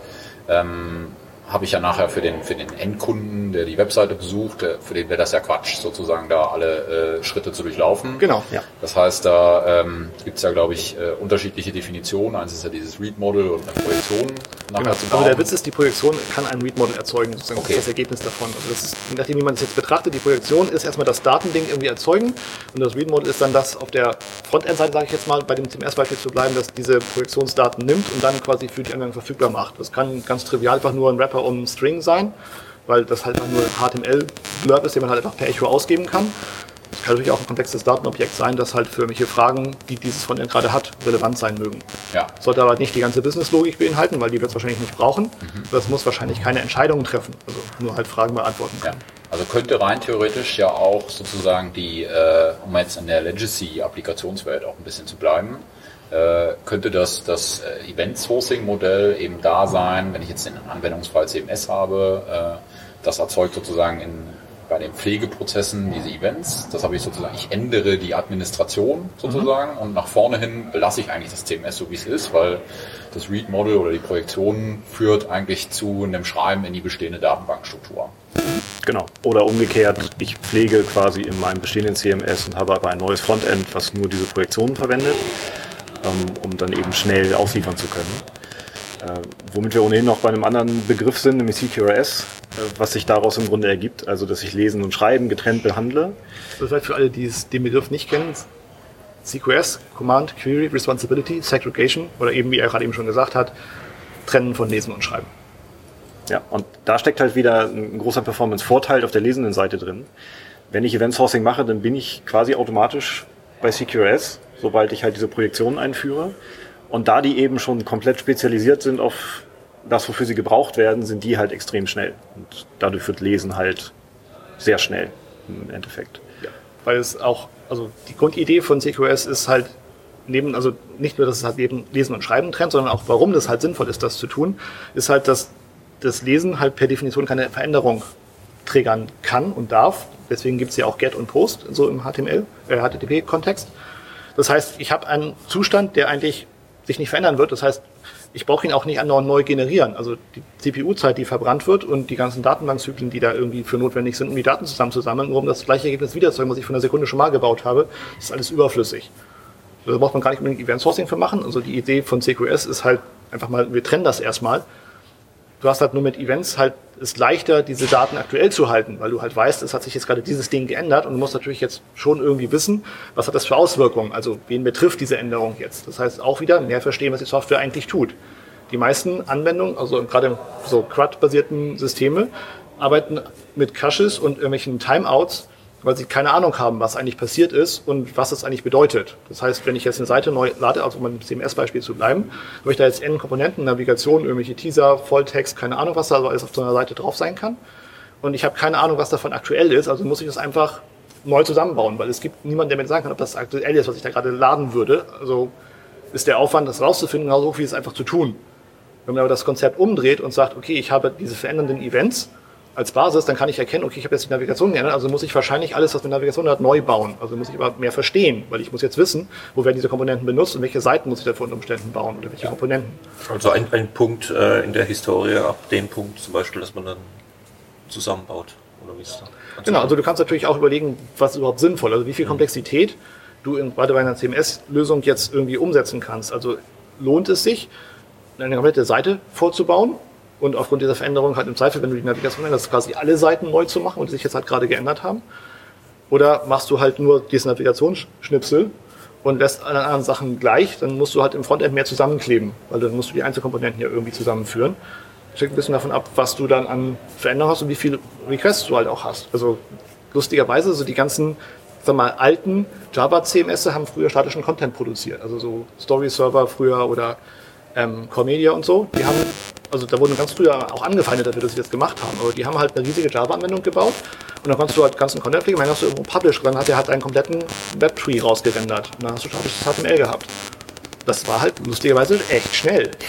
ähm, habe ich ja nachher für den, für den Endkunden, der die Webseite besucht, der, für den wäre das ja Quatsch, sozusagen da alle äh, Schritte zu durchlaufen. Genau. Ja. Das heißt, da ähm, gibt es ja, glaube ich, äh, unterschiedliche Definitionen. Eins ist ja dieses Read-Model und eine Projektion nachher Genau. bauen. der Witz ist, die Projektion kann ein Read-Model erzeugen, sozusagen Okay. das Ergebnis davon. Also das ist, je nachdem, wie man es jetzt betrachtet, die Projektion ist erstmal das Datending irgendwie erzeugen und das Read-Model ist dann das auf der Frontend-Seite, sage ich jetzt mal, bei dem CMS-Beispiel zu bleiben, das diese Projektionsdaten nimmt und dann quasi für die Anwendung verfügbar macht. Das kann ganz trivial einfach nur ein Wrapper um einen String sein, weil das halt nur HTML-Blurb ist, den man halt einfach per Echo ausgeben kann. Es kann natürlich auch ein komplexes Datenobjekt sein, das halt für irgendwelche Fragen, die dieses Frontend gerade hat, relevant sein mögen. Ja, Sollte aber nicht die ganze Businesslogik beinhalten, weil die wird es wahrscheinlich nicht brauchen. Das muss wahrscheinlich keine Entscheidungen treffen, also nur halt Fragen beantworten. Ja. Also könnte rein theoretisch ja auch sozusagen die, äh, um jetzt in der Legacy-Applikationswelt auch ein bisschen zu bleiben, könnte das, das äh, Event-Sourcing-Modell eben da sein, wenn ich jetzt den Anwendungsfall CMS habe, äh, das erzeugt sozusagen in, bei den Pflegeprozessen diese Events. Das habe ich sozusagen, ich ändere die Administration sozusagen und nach vorne hin belasse ich eigentlich das CMS so wie es ist, weil das Read-Model oder die Projektion führt eigentlich zu einem Schreiben in die bestehende Datenbankstruktur. Genau. Oder umgekehrt, ich pflege quasi in meinem bestehenden CMS und habe aber ein neues Frontend, was nur diese Projektionen verwendet, um dann eben schnell ausliefern zu können. Äh, womit wir ohnehin noch bei einem anderen Begriff sind, nämlich CQRS, äh, was sich daraus im Grunde ergibt, also dass ich Lesen und Schreiben getrennt behandle. Das vielleicht für alle, die es- den Begriff nicht kennen, CQS, Command, Query, Responsibility, Segregation oder eben, wie er gerade eben schon gesagt hat, Trennen von Lesen und Schreiben. Ja, und da steckt halt wieder ein großer Performance-Vorteil auf der lesenden Seite drin. wenn ich Event Sourcing mache, dann bin ich quasi automatisch bei CQRS, sobald ich halt diese Projektionen einführe. Und da die eben schon komplett spezialisiert sind auf das, wofür sie gebraucht werden, sind die halt extrem schnell. Und dadurch wird Lesen halt sehr schnell im Endeffekt. Ja, weil es auch, also die Grundidee von CQS ist halt neben, also nicht nur, dass es halt neben Lesen und Schreiben trennt, sondern auch, warum das halt sinnvoll ist, das zu tun, ist halt, dass das Lesen halt per Definition keine Veränderung triggern kann und darf. Deswegen gibt es ja auch Get und Post, so im HTML, äh, HTTP-Kontext. Das heißt, ich habe einen Zustand, der eigentlich sich nicht verändern wird. Das heißt, ich brauche ihn auch nicht andauernd neu generieren. Also die CPU-Zeit, die verbrannt wird und die ganzen Datenbankzyklen, die da irgendwie für notwendig sind, um die Daten zusammenzusammeln, nur um das gleiche Ergebnis wiederzeugen, was ich von der Sekunde schon mal gebaut habe, ist alles überflüssig. Da braucht man gar nicht unbedingt Event Sourcing für machen. Also die Idee von CQS ist halt einfach mal, wir trennen das erstmal. Du hast halt nur mit Events halt es leichter, diese Daten aktuell zu halten, weil du halt weißt, es hat sich jetzt gerade dieses Ding geändert und du musst natürlich jetzt schon irgendwie wissen, was hat das für Auswirkungen, also wen betrifft diese Änderung jetzt. Das heißt auch wieder mehr verstehen, was die Software eigentlich tut. Die meisten Anwendungen, also gerade so CRUD-basierten Systeme, arbeiten mit Caches und irgendwelchen Timeouts, weil sie keine Ahnung haben, was eigentlich passiert ist und was es eigentlich bedeutet. Das heißt, wenn ich jetzt eine Seite neu lade, also um im CMS-Beispiel zu bleiben, habe ich da jetzt N Komponenten, Navigation, irgendwelche Teaser, Volltext, keine Ahnung, was da alles auf so einer Seite drauf sein kann. Und ich habe keine Ahnung, was davon aktuell ist, also muss ich das einfach neu zusammenbauen, weil es gibt niemanden, der mir sagen kann, ob das aktuell ist, was ich da gerade laden würde. Also ist der Aufwand, das rauszufinden, genauso hoch wie es einfach zu tun. Wenn man aber das Konzept umdreht und sagt, okay, ich habe diese verändernden Events, als Basis, dann kann ich erkennen, okay, ich habe jetzt die Navigation geändert, also muss ich wahrscheinlich alles, was mit Navigation hat, neu bauen. Also muss ich aber mehr verstehen, weil ich muss jetzt wissen, wo werden diese Komponenten benutzt und welche Seiten muss ich dafür unter Umständen bauen oder welche ja. Komponenten. Also ein, ein Punkt äh, in der Historie, ab dem Punkt zum Beispiel, dass man dann zusammenbaut. Oder wie ist das? Genau, also du kannst natürlich auch überlegen, was ist überhaupt sinnvoll, also wie viel mhm. Komplexität du in, gerade bei einer CMS-Lösung jetzt irgendwie umsetzen kannst. Also lohnt es sich, eine komplette Seite vorzubauen und aufgrund dieser Veränderung halt im Zweifel, wenn du die Navigation änderst, quasi alle Seiten neu zu machen und die sich jetzt halt gerade geändert haben. Oder machst du halt nur diesen Navigationsschnipsel und lässt alle anderen Sachen gleich, dann musst du halt im Frontend mehr zusammenkleben, weil dann musst du die Einzelkomponenten ja irgendwie zusammenführen. Das hängt ein bisschen davon ab, was du dann an Veränderungen hast und wie viele Requests du halt auch hast. Also lustigerweise, so die ganzen, sag mal, alten Java CMS haben früher statischen Content produziert. Also so Story Server früher oder ähm, Core Media und so. Die haben also da wurden ganz früher auch angefeindet dafür, dass sie das gemacht haben. Aber die haben halt eine riesige Java-Anwendung gebaut und dann kannst du halt ganzen Content pflegen. Dann hast du irgendwo Publish, dann hat er halt einen kompletten Webtree rausgerendert. Und dann hast du statisches HTML gehabt. Das war halt lustigerweise echt schnell. <laughs>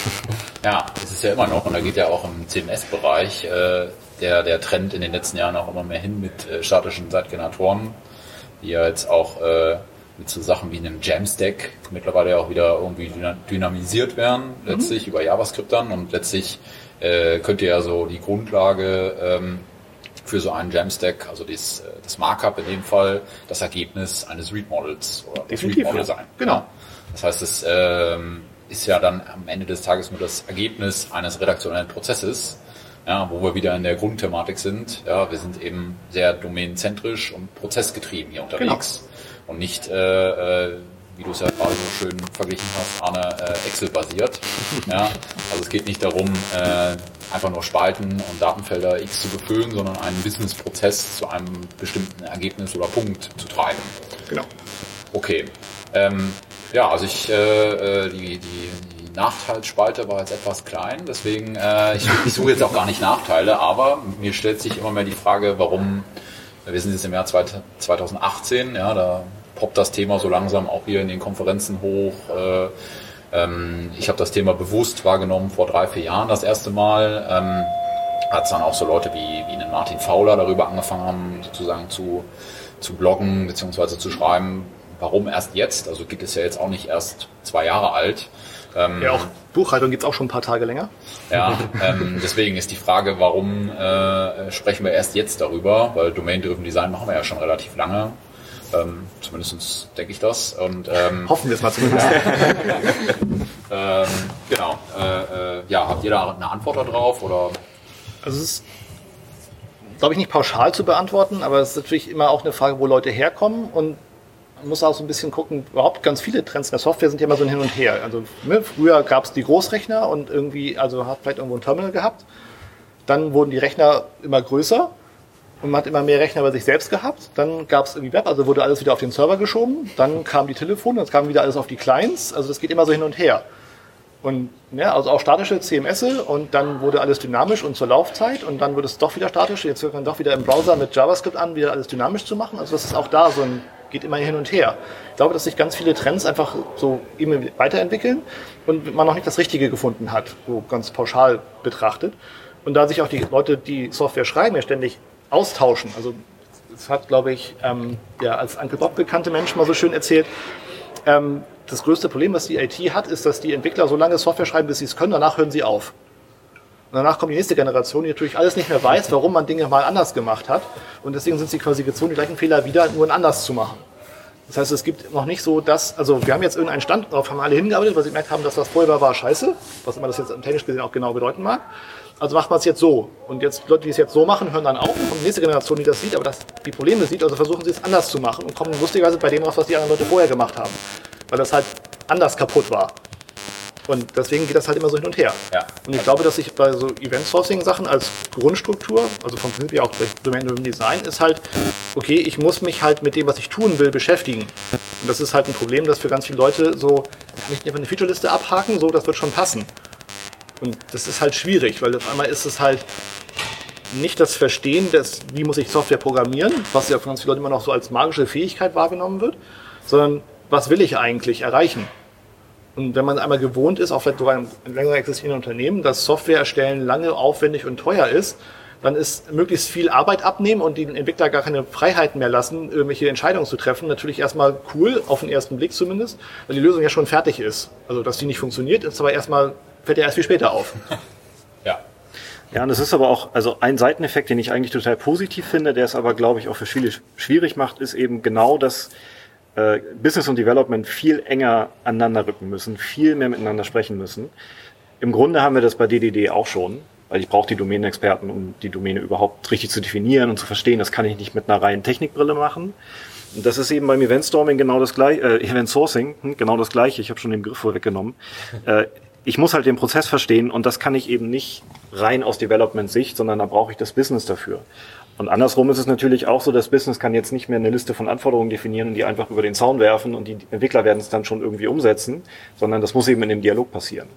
Ja, das ist ja immer noch, und da geht ja auch im CMS-Bereich äh, der, der Trend in den letzten Jahren auch immer mehr hin mit äh, statischen Zeitgeneratoren, die ja jetzt auch äh, mit so Sachen wie einem Jamstack mittlerweile ja auch wieder irgendwie dynamisiert werden, mhm. letztlich über JavaScript dann und letztlich äh, könnt ihr ja so die Grundlage ähm, für so einen Jamstack, also das, äh, das Markup in dem Fall, das Ergebnis eines Read-Models oder das Read-Model sein. Genau. Das heißt, es ähm, ist ja dann am Ende des Tages nur das Ergebnis eines redaktionellen Prozesses, ja, wo wir wieder in der Grundthematik sind. Ja, wir sind eben sehr domänenzentrisch und prozessgetrieben hier unterwegs. Genau und nicht, äh, äh, wie du es ja gerade so schön verglichen hast, Arne, äh, Excel-basiert. <laughs> Ja? Also es geht nicht darum, äh, einfach nur Spalten und Datenfelder X zu befüllen, sondern einen Business-Prozess zu einem bestimmten Ergebnis oder Punkt zu treiben. Genau. Okay. Ähm, ja, also ich, äh, äh die, die, die Nachteilsspalte war jetzt etwas klein, deswegen, äh, ich, ich suche jetzt auch gar nicht Nachteile, aber mir stellt sich immer mehr die Frage, warum wir sind jetzt im Jahr 2018, ja, da poppt das Thema so langsam auch hier in den Konferenzen hoch. Äh, ähm, ich habe das Thema bewusst wahrgenommen vor drei, vier Jahren das erste Mal. Ähm, Hat dann auch so Leute wie, wie einen Martin Fowler darüber angefangen haben, sozusagen zu, zu bloggen bzw. zu schreiben, warum erst jetzt? Also gibt es ja jetzt auch nicht erst zwei Jahre alt. Ähm, ja, auch Buchhaltung gibt es auch schon ein paar Tage länger. Ja, ähm, deswegen ist die Frage, warum äh, sprechen wir erst jetzt darüber? Weil Domain-Driven Design machen wir ja schon relativ lange. Ähm, zumindest denke ich das. Und, ähm, Hoffen wir es mal zumindest. Ja. <laughs> ähm, genau. Äh, äh, ja, habt ihr da eine Antwort darauf? Oder? Also es ist, glaube ich, nicht pauschal zu beantworten, aber es ist natürlich immer auch eine Frage, wo Leute herkommen und man muss auch so ein bisschen gucken, überhaupt ganz viele Trends in der Software sind ja immer so ein Hin und Her. Also ne, früher gab es die Großrechner und irgendwie, also hat vielleicht irgendwo ein Terminal gehabt. Dann wurden die Rechner immer größer und man hat immer mehr Rechner bei sich selbst gehabt. Dann gab es irgendwie Web, also wurde alles wieder auf den Server geschoben. Dann kamen die Telefone, dann kam wieder alles auf die Clients. Also das geht immer so hin und her. Und ja, also auch statische CMS und dann wurde alles dynamisch und zur Laufzeit und dann wurde es doch wieder statisch. Jetzt wird man doch wieder im Browser mit JavaScript an, wieder alles dynamisch zu machen. Also das ist auch da so ein, geht immer hin und her. Ich glaube, dass sich ganz viele Trends einfach so immer weiterentwickeln und man noch nicht das Richtige gefunden hat, so ganz pauschal betrachtet. Und da sich auch die Leute, die Software schreiben, ja ständig austauschen. Also das hat, glaube ich, ähm, der als Uncle Bob bekannte Mensch mal so schön erzählt. Ähm, das größte Problem, was die IT hat, ist, dass die Entwickler so lange Software schreiben, bis sie es können, danach hören sie auf. Und danach kommt die nächste Generation, die natürlich alles nicht mehr weiß, warum man Dinge mal anders gemacht hat. Und deswegen sind sie quasi gezwungen, die gleichen Fehler wieder nur anders zu machen. Das heißt, es gibt noch nicht so das, also wir haben jetzt irgendeinen Stand, darauf haben alle hingearbeitet, weil sie gemerkt haben, dass das vorher war, war scheiße, was immer das jetzt technisch gesehen auch genau bedeuten mag. Also macht man es jetzt so. Und jetzt Leute, die es jetzt so machen, hören dann auf und die nächste Generation, die das sieht, aber das, die Probleme sieht, also versuchen sie es anders zu machen und kommen lustigerweise bei dem raus, was die anderen Leute vorher gemacht haben. Weil das halt anders kaputt war. Und deswegen geht das halt immer so hin und her. Ja. Und ich glaube, dass ich bei so Event-Sourcing-Sachen als Grundstruktur, also vom Prinzip her auch durch Domain-Driven Design, ist halt, okay, ich muss mich halt mit dem, was ich tun will, beschäftigen. Und das ist halt ein Problem, das für ganz viele Leute so, nicht einfach eine Feature-Liste abhaken, so, das wird schon passen. Und das ist halt schwierig, weil auf einmal ist es halt nicht das Verstehen, des, wie muss ich Software programmieren, was ja von ganz vielen Leuten immer noch so als magische Fähigkeit wahrgenommen wird, sondern was will ich eigentlich erreichen? Und wenn man einmal gewohnt ist, auch vielleicht sogar in einem länger existierenden Unternehmen, dass Software erstellen lange, aufwendig und teuer ist, dann ist möglichst viel Arbeit abnehmen und den Entwickler gar keine Freiheiten mehr lassen, irgendwelche Entscheidungen zu treffen. Natürlich erstmal cool, auf den ersten Blick zumindest, weil die Lösung ja schon fertig ist. Also, dass die nicht funktioniert, ist aber erstmal, fällt ja erst viel später auf. Ja. Ja, und das ist aber auch, also ein Seiteneffekt, den ich eigentlich total positiv finde, der es aber, glaube ich, auch für viele schwierig macht, ist eben genau, dass äh, Business und Development viel enger aneinander rücken müssen, viel mehr miteinander sprechen müssen. Im Grunde haben wir das bei DDD auch schon, weil ich brauche die Domänenexperten, um die Domäne überhaupt richtig zu definieren und zu verstehen. Das kann ich nicht mit einer reinen Technikbrille machen. Und das ist eben beim Eventstorming genau das gleiche, äh, Event Sourcing hm, genau das gleiche. Ich habe schon den Begriff vorweggenommen. <laughs> Äh, ich muss halt den Prozess verstehen und das kann ich eben nicht rein aus Development-Sicht, sondern da brauche ich das Business dafür. Und andersrum ist es natürlich auch so, das Business kann jetzt nicht mehr eine Liste von Anforderungen definieren und die einfach über den Zaun werfen und die Entwickler werden es dann schon irgendwie umsetzen, sondern das muss eben in dem Dialog passieren.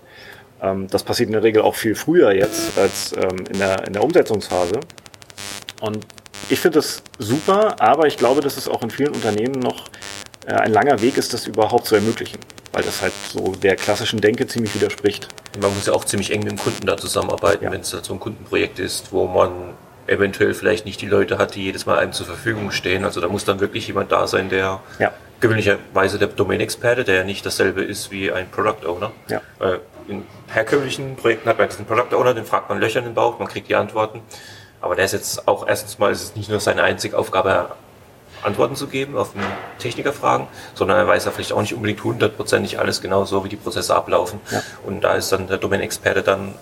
Ähm, das passiert in der Regel auch viel früher jetzt als ähm, in, der, in der Umsetzungsphase. Und ich finde das super, aber ich glaube, dass es auch in vielen Unternehmen noch äh, ein langer Weg ist, das überhaupt zu ermöglichen, weil das halt so der klassischen Denke ziemlich widerspricht. Man muss ja auch ziemlich eng mit dem Kunden da zusammenarbeiten, Ja. wenn es halt so ein Kundenprojekt ist, wo man eventuell vielleicht nicht die Leute hat, die jedes Mal einem zur Verfügung stehen. Also da muss dann wirklich jemand da sein, der Ja. gewöhnlicherweise der Domain-Experte, der ja nicht dasselbe ist wie ein Product Owner. Ja. Äh, In herkömmlichen Projekten hat man diesen Product Owner, den fragt man Löcher in den Bauch, man kriegt die Antworten. Aber der ist jetzt auch erstens mal ist es nicht nur seine einzige Aufgabe, Antworten zu geben auf Technikerfragen, sondern er weiß ja vielleicht auch nicht unbedingt hundertprozentig alles genau so, wie die Prozesse ablaufen. Ja. Und da ist dann der Domain-Experte dann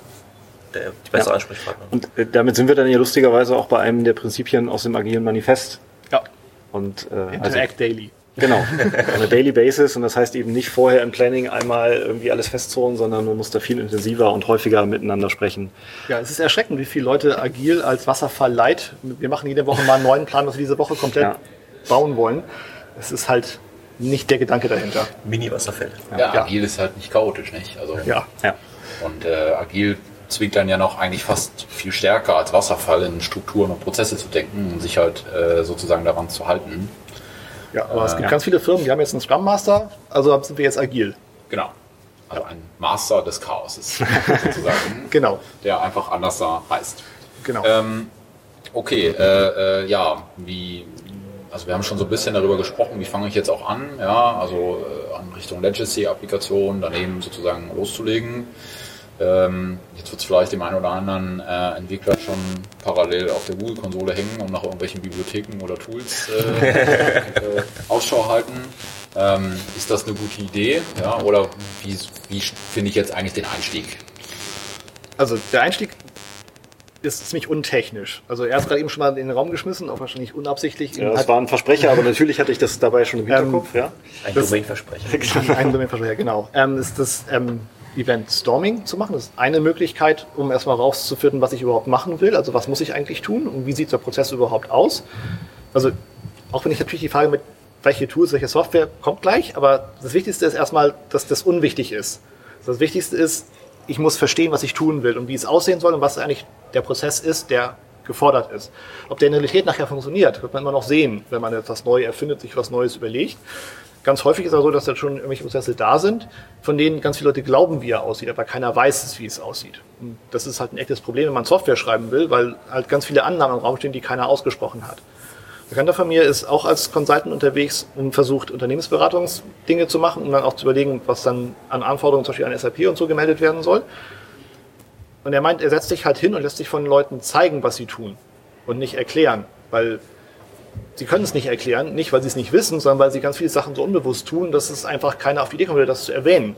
der, die bessere Ja. Ansprechpartner. Und äh, damit sind wir dann ja lustigerweise auch bei einem der Prinzipien aus dem agilen Manifest. Ja. Und äh, also, Interact Daily. genau, <laughs> on a daily basis. Und das heißt eben nicht vorher im Planning einmal irgendwie alles festzonen, sondern man muss da viel intensiver und häufiger miteinander sprechen. Ja, es ist erschreckend, wie viele Leute agil als Wasserfall leid. Wir machen jede Woche mal einen neuen Plan, was wir diese Woche komplett Ja. bauen wollen. Es ist halt nicht der Gedanke dahinter. Mini-Wasserfälle. Ja, Ja. agil ist halt nicht chaotisch, nicht? Also, Ja. Ja. Und äh, agil zwingt dann ja noch eigentlich fast viel stärker als Wasserfall in Strukturen und Prozesse zu denken und sich halt äh, sozusagen daran zu halten. Ja, aber es gibt ja. ganz viele Firmen, die haben jetzt einen Scrum Master, also sind wir jetzt agil. Genau. Also ein Master des Chaoses <laughs> sozusagen, Genau, der einfach anders da heißt. genau. Ähm, okay, äh, äh, ja, wie, also wir haben schon so ein bisschen darüber gesprochen, wie fange ich jetzt auch an, ja, also äh, an Richtung Legacy-Applikation, daneben sozusagen loszulegen. Ähm, jetzt wird es vielleicht dem einen oder anderen äh, Entwickler schon parallel auf der Google-Konsole hängen und nach irgendwelchen Bibliotheken oder Tools äh, <laughs> äh, Ausschau halten. Ähm, ist das eine gute Idee? Ja, oder wie, wie finde ich jetzt eigentlich den Einstieg? Also der Einstieg ist ziemlich untechnisch. Also er hat gerade eben schon mal in den Raum geschmissen, auch wahrscheinlich unabsichtlich. Ja, das war ein Versprecher, aber natürlich hatte ich das dabei schon im Hinterkopf. ja. Ein Domain-Versprecher. <laughs> Ein Domainversprecher, genau. Ähm, ist das, ähm, Event Storming zu machen. Das ist eine Möglichkeit, um erstmal rauszufinden, was ich überhaupt machen will. Also was muss ich eigentlich tun und wie sieht der Prozess überhaupt aus. Also auch wenn ich natürlich die Frage mit welche Tools, welche Software kommt gleich, aber das Wichtigste ist erstmal, dass das unwichtig ist. Das Wichtigste ist, ich muss verstehen, was ich tun will und wie es aussehen soll und was eigentlich der Prozess ist, der gefordert ist. Ob der in der Realität nachher funktioniert, wird man immer noch sehen, wenn man etwas neu erfindet, sich was Neues überlegt. Ganz häufig ist es so, dass da schon irgendwelche Prozesse da sind, von denen ganz viele Leute glauben, wie er aussieht, aber keiner weiß, wie es aussieht. Und das ist halt ein echtes Problem, wenn man Software schreiben will, weil halt ganz viele Annahmen im Raum stehen, die keiner ausgesprochen hat. Ein Bekannter von mir ist auch als Consultant unterwegs und versucht, Unternehmensberatungsdinge zu machen, um dann auch zu überlegen, was dann an Anforderungen zum Beispiel an SAP und so gemeldet werden soll. Und er meint, er setzt sich halt hin und lässt sich von Leuten zeigen, was sie tun und nicht erklären, weil sie können es nicht erklären, nicht weil sie es nicht wissen, sondern weil sie ganz viele Sachen so unbewusst tun, dass es einfach keiner auf die Idee kommt, das zu erwähnen.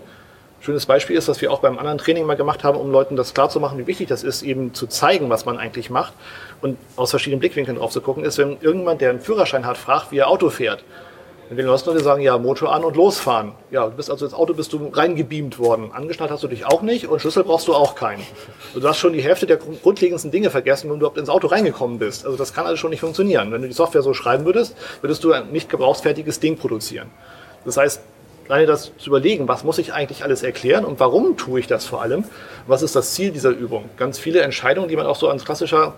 Schönes Beispiel ist, was wir auch beim anderen Training mal gemacht haben, um Leuten das klarzumachen, wie wichtig das ist, eben zu zeigen, was man eigentlich macht und aus verschiedenen Blickwinkeln drauf zu gucken, ist, wenn irgendjemand, der einen Führerschein hat, fragt, wie er Auto fährt. Wenn die Leute sagen, ja, Motor an und losfahren. Ja, du bist also ins Auto bist du reingebeamt worden. Angeschnallt hast du dich auch nicht und Schlüssel brauchst du auch keinen. Also du hast schon die Hälfte der grundlegendsten Dinge vergessen, wenn du überhaupt ins Auto reingekommen bist. Also das kann alles schon nicht funktionieren. Wenn du die Software so schreiben würdest, würdest du ein nicht gebrauchsfertiges Ding produzieren. Das heißt, alleine das zu überlegen, was muss ich eigentlich alles erklären und warum tue ich das vor allem? Was ist das Ziel dieser Übung? Ganz viele Entscheidungen, die man auch so an klassischer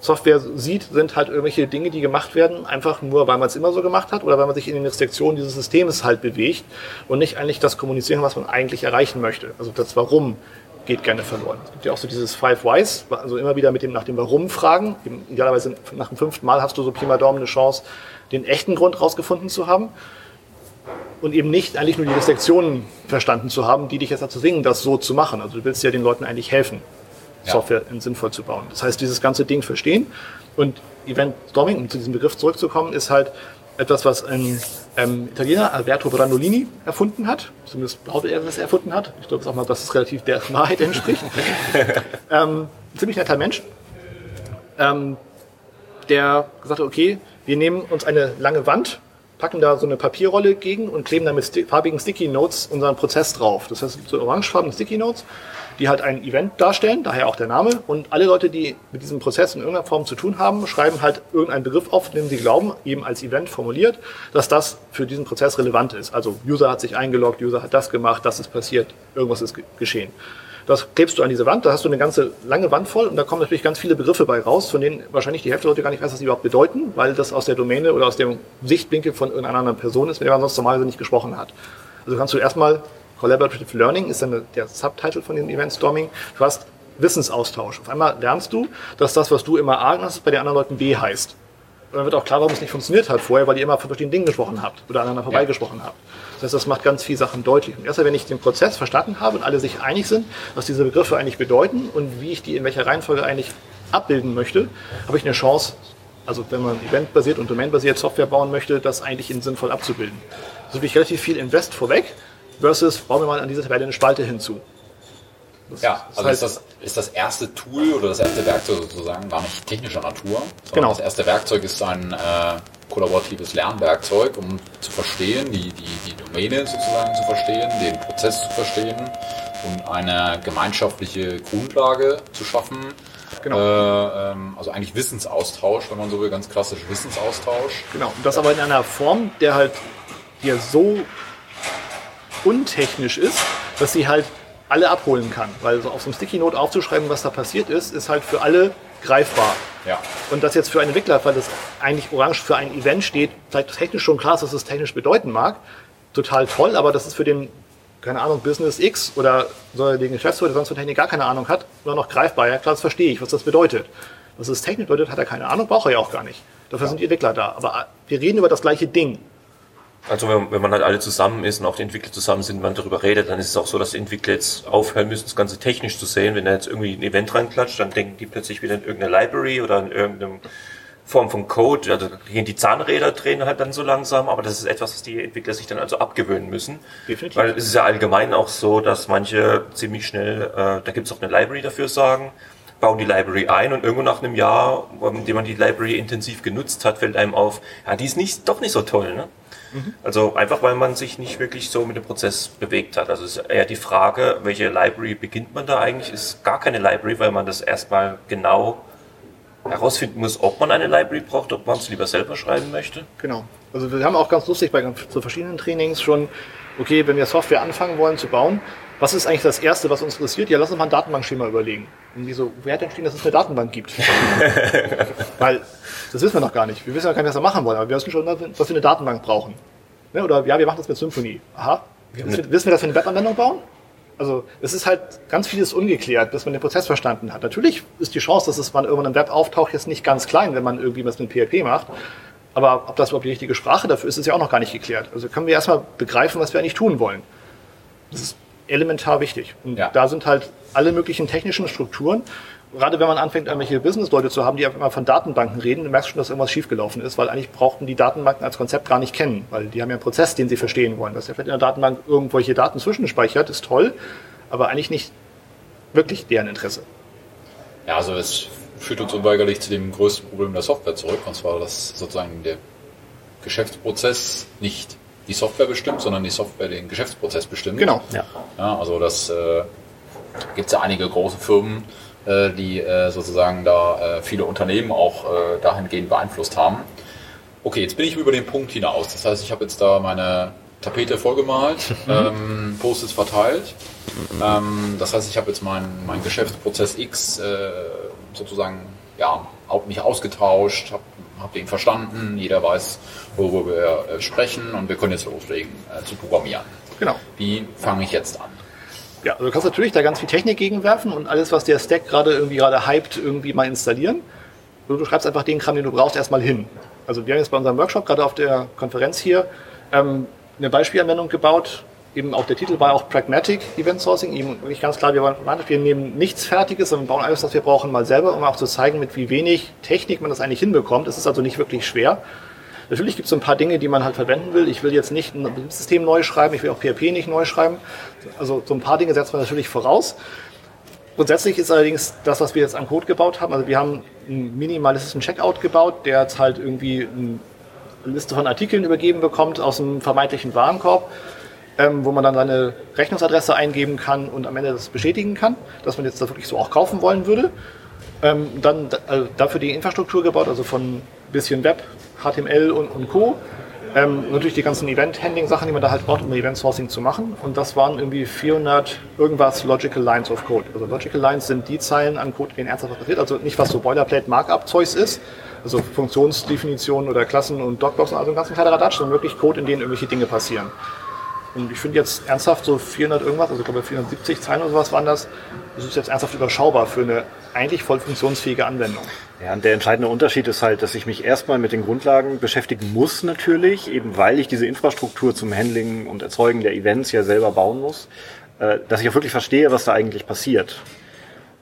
Software sieht, sind halt irgendwelche Dinge, die gemacht werden, einfach nur, weil man es immer so gemacht hat oder weil man sich in den Restriktionen dieses Systems halt bewegt und nicht eigentlich das kommunizieren, was man eigentlich erreichen möchte. Also das Warum geht gerne verloren. Es gibt ja auch so dieses Five Whys, also immer wieder mit dem nach dem Warum fragen. Idealerweise nach dem fünften Mal hast du so Pi mal Daumen eine Chance, den echten Grund rausgefunden zu haben und eben nicht eigentlich nur die Restriktionen verstanden zu haben, die dich jetzt dazu zwingen, das so zu machen. Also du willst ja den Leuten eigentlich helfen, ja. Software sinnvoll zu bauen. Das heißt, dieses ganze Ding verstehen und Event Storming, um zu diesem Begriff zurückzukommen, ist halt etwas, was ein ähm, Italiener Alberto Brandolini erfunden hat. Zumindest behauptet er, dass er es erfunden hat. Ich glaube auch mal, dass es relativ der Wahrheit entspricht. <laughs> ähm, ein ziemlich netter Mensch, ähm, der gesagt hat, okay, wir nehmen uns eine lange Wand packen da so eine Papierrolle gegen und kleben da mit sti farbigen Sticky Notes unseren Prozess drauf. Das heißt, so orangefarbene Sticky Notes, die halt ein Event darstellen, daher auch der Name. Und alle Leute, die mit diesem Prozess in irgendeiner Form zu tun haben, schreiben halt irgendeinen Begriff auf, den sie glauben, eben als Event formuliert, dass das für diesen Prozess relevant ist. Also User hat sich eingeloggt, User hat das gemacht, das ist passiert, irgendwas ist geschehen. Das klebst du an diese Wand, da hast du eine ganze lange Wand voll und da kommen natürlich ganz viele Begriffe bei raus, von denen wahrscheinlich die Hälfte der Leute gar nicht weiß, was sie überhaupt bedeuten, weil das aus der Domäne oder aus dem Sichtwinkel von irgendeiner anderen Person ist, mit der man sonst normalerweise nicht gesprochen hat. Also kannst du erstmal Collaborative Learning ist dann der Subtitle von dem Event Storming. Du hast Wissensaustausch. Auf einmal lernst du, dass das, was du immer A hast, bei den anderen Leuten B heißt. Und dann wird auch klar, warum es nicht funktioniert hat vorher, weil ihr immer von verschiedenen Dingen gesprochen habt oder aneinander vorbeigesprochen habt. Das heißt, das macht ganz viele Sachen deutlich. Und erst wenn ich den Prozess verstanden habe und alle sich einig sind, was diese Begriffe eigentlich bedeuten und wie ich die in welcher Reihenfolge eigentlich abbilden möchte, habe ich eine Chance, also wenn man eventbasiert und domainbasiert Software bauen möchte, das eigentlich in sinnvoll abzubilden. So wie ich relativ viel Invest vorweg versus bauen wir mal an dieser Tabelle eine Spalte hinzu. Das ja, also ist das, ist das erste Tool oder das erste Werkzeug sozusagen gar nicht technischer Natur, sondern genau. das erste Werkzeug ist ein äh, kollaboratives Lernwerkzeug, um zu verstehen, die, die, die Domäne sozusagen zu verstehen, den Prozess zu verstehen und eine gemeinschaftliche Grundlage zu schaffen. Genau. Äh, ähm, also eigentlich Wissensaustausch, wenn man so will, ganz klassisch Wissensaustausch. Genau, und das aber in einer Form, der halt hier so untechnisch ist, dass sie halt alle abholen kann. Weil so auf so einem Sticky Note aufzuschreiben, was da passiert ist, ist halt für alle greifbar. Ja. Und das jetzt für einen Entwickler, weil das eigentlich orange für ein Event steht, vielleicht technisch schon klar ist, was das technisch bedeuten mag, total toll, aber das ist für den, keine Ahnung, Business X oder den Geschäftsführer, der sonst von Technik gar keine Ahnung hat, nur noch greifbar. Ja, klar, das verstehe ich, was das bedeutet. Was das technisch bedeutet, hat er keine Ahnung, braucht er ja auch gar nicht. Dafür ja. sind die Entwickler da. Aber wir reden über das gleiche Ding. Also wenn, wenn man halt alle zusammen ist und auch die Entwickler zusammen sind, man darüber redet, dann ist es auch so, dass die Entwickler jetzt aufhören müssen, das Ganze technisch zu sehen. Wenn er jetzt irgendwie ein Event reinklatscht, dann denken die plötzlich wieder in irgendeine Library oder in irgendeine Form von Code. Also gehen die Zahnräder drehen halt dann so langsam, aber das ist etwas, was die Entwickler sich dann also abgewöhnen müssen. Definitiv. Weil es ist ja allgemein auch so, dass manche ziemlich schnell, äh, da gibt es auch eine Library dafür sagen, bauen die Library ein und irgendwo nach einem Jahr, in dem man die Library intensiv genutzt hat, fällt einem auf, ja, die ist nicht, doch nicht so toll, ne? Also einfach, weil man sich nicht wirklich so mit dem Prozess bewegt hat. Also es ist eher die Frage, welche Library beginnt man da eigentlich? Ist gar keine Library, weil man das erstmal genau herausfinden muss, ob man eine Library braucht, ob man es lieber selber schreiben möchte. Genau. Also wir haben auch ganz lustig bei so verschiedenen Trainings schon, okay, wenn wir Software anfangen wollen zu bauen, was ist eigentlich das Erste, was uns interessiert? Ja, lass uns mal ein Datenbankschema überlegen. Und die so, wer hat entschieden, dass es eine Datenbank gibt? <laughs> Weil das wissen wir noch gar nicht. Wir wissen ja gar nicht, was wir machen wollen, aber wir wissen schon, dass wir eine Datenbank brauchen. Ne? Oder ja, wir machen das mit Symfony. Aha. Wissen wir, dass wir eine Webanwendung bauen? Also es ist halt ganz vieles ungeklärt, bis man den Prozess verstanden hat. Natürlich ist die Chance, dass es mal irgendwann im Web auftaucht, jetzt nicht ganz klein, wenn man irgendwie was mit PHP macht. Aber ob das überhaupt die richtige Sprache dafür ist, ist ja auch noch gar nicht geklärt. Also können wir erstmal begreifen, was wir eigentlich tun wollen. Das ist elementar wichtig. Und Ja. da sind halt alle möglichen technischen Strukturen. Gerade wenn man anfängt, irgendwelche Business-Leute zu haben, die einfach mal von Datenbanken reden, dann merkst du schon, dass irgendwas schiefgelaufen ist, weil eigentlich brauchten die Datenbanken als Konzept gar nicht kennen, weil die haben ja einen Prozess, den sie verstehen wollen. Dass der vielleicht in der Datenbank irgendwelche Daten zwischenspeichert, ist toll, aber eigentlich nicht wirklich deren Interesse. Ja, also es führt uns unweigerlich zu dem größten Problem der Software zurück, und zwar, dass sozusagen der Geschäftsprozess nicht die Software bestimmt, sondern die Software den Geschäftsprozess bestimmt. Genau. Ja. Ja, also das äh, gibt ja einige große Firmen, äh, die äh, sozusagen da äh, viele Unternehmen auch äh, dahingehend beeinflusst haben. Okay, jetzt bin ich über den Punkt hinaus. Das heißt, ich habe jetzt da meine Tapete vollgemalt, ähm, Post-its verteilt. Ähm, das heißt, ich habe jetzt meinen mein Geschäftsprozess X äh, sozusagen ja, auch mich ausgetauscht, habe hab den verstanden, jeder weiß, worüber wir äh, sprechen und wir können jetzt loslegen äh, zu programmieren. Genau. Wie fange ich jetzt an? Ja, also du kannst natürlich da ganz viel Technik gegenwerfen und alles, was der Stack gerade irgendwie gerade hypt, irgendwie mal installieren. Du schreibst einfach den Kram, den du brauchst, erstmal hin. Also wir haben jetzt bei unserem Workshop, gerade auf der Konferenz hier, ähm, eine Beispielanwendung gebaut. Eben auch der Titel war auch Pragmatic Event Sourcing. Eben wirklich ganz klar, wir, wollen, wir nehmen nichts Fertiges, sondern bauen alles, was wir brauchen, mal selber, um auch zu zeigen, mit wie wenig Technik man das eigentlich hinbekommt. Es ist also nicht wirklich schwer. Natürlich gibt es so ein paar Dinge, die man halt verwenden will. Ich will jetzt nicht ein System neu schreiben, ich will auch PHP nicht neu schreiben. Also so ein paar Dinge setzt man natürlich voraus. Grundsätzlich ist allerdings das, was wir jetzt an Code gebaut haben, also wir haben einen minimalistischen Checkout gebaut, der jetzt halt irgendwie eine Liste von Artikeln übergeben bekommt aus einem vermeintlichen Warenkorb, ähm, wo man dann seine Rechnungsadresse eingeben kann und am Ende das bestätigen kann, dass man jetzt das wirklich so auch kaufen wollen würde. Ähm, dann also dafür die Infrastruktur gebaut, also von bisschen Web, HTML und, und Co. Ähm, natürlich die ganzen Event-Handling-Sachen, die man da halt braucht, um Event-Sourcing zu machen. Und das waren irgendwie 400 irgendwas Logical Lines of Code. Also Logical Lines sind die Zeilen an Code, denen ernsthaft passiert. Also nicht, was so Boilerplate-Markup-Zeugs ist, also Funktionsdefinitionen oder Klassen und Docblocks und also ein ganzen kleiner Radatsch, sondern wirklich Code, in denen irgendwelche Dinge passieren. Und ich finde jetzt ernsthaft so 400 irgendwas, also ich glaube 470 Zeilen oder sowas waren das. Das ist jetzt ernsthaft überschaubar für eine eigentlich voll funktionsfähige Anwendung. Ja, und der entscheidende Unterschied ist halt, dass ich mich erstmal mit den Grundlagen beschäftigen muss natürlich, eben weil ich diese Infrastruktur zum Handling und Erzeugen der Events ja selber bauen muss, äh, dass ich auch wirklich verstehe, was da eigentlich passiert.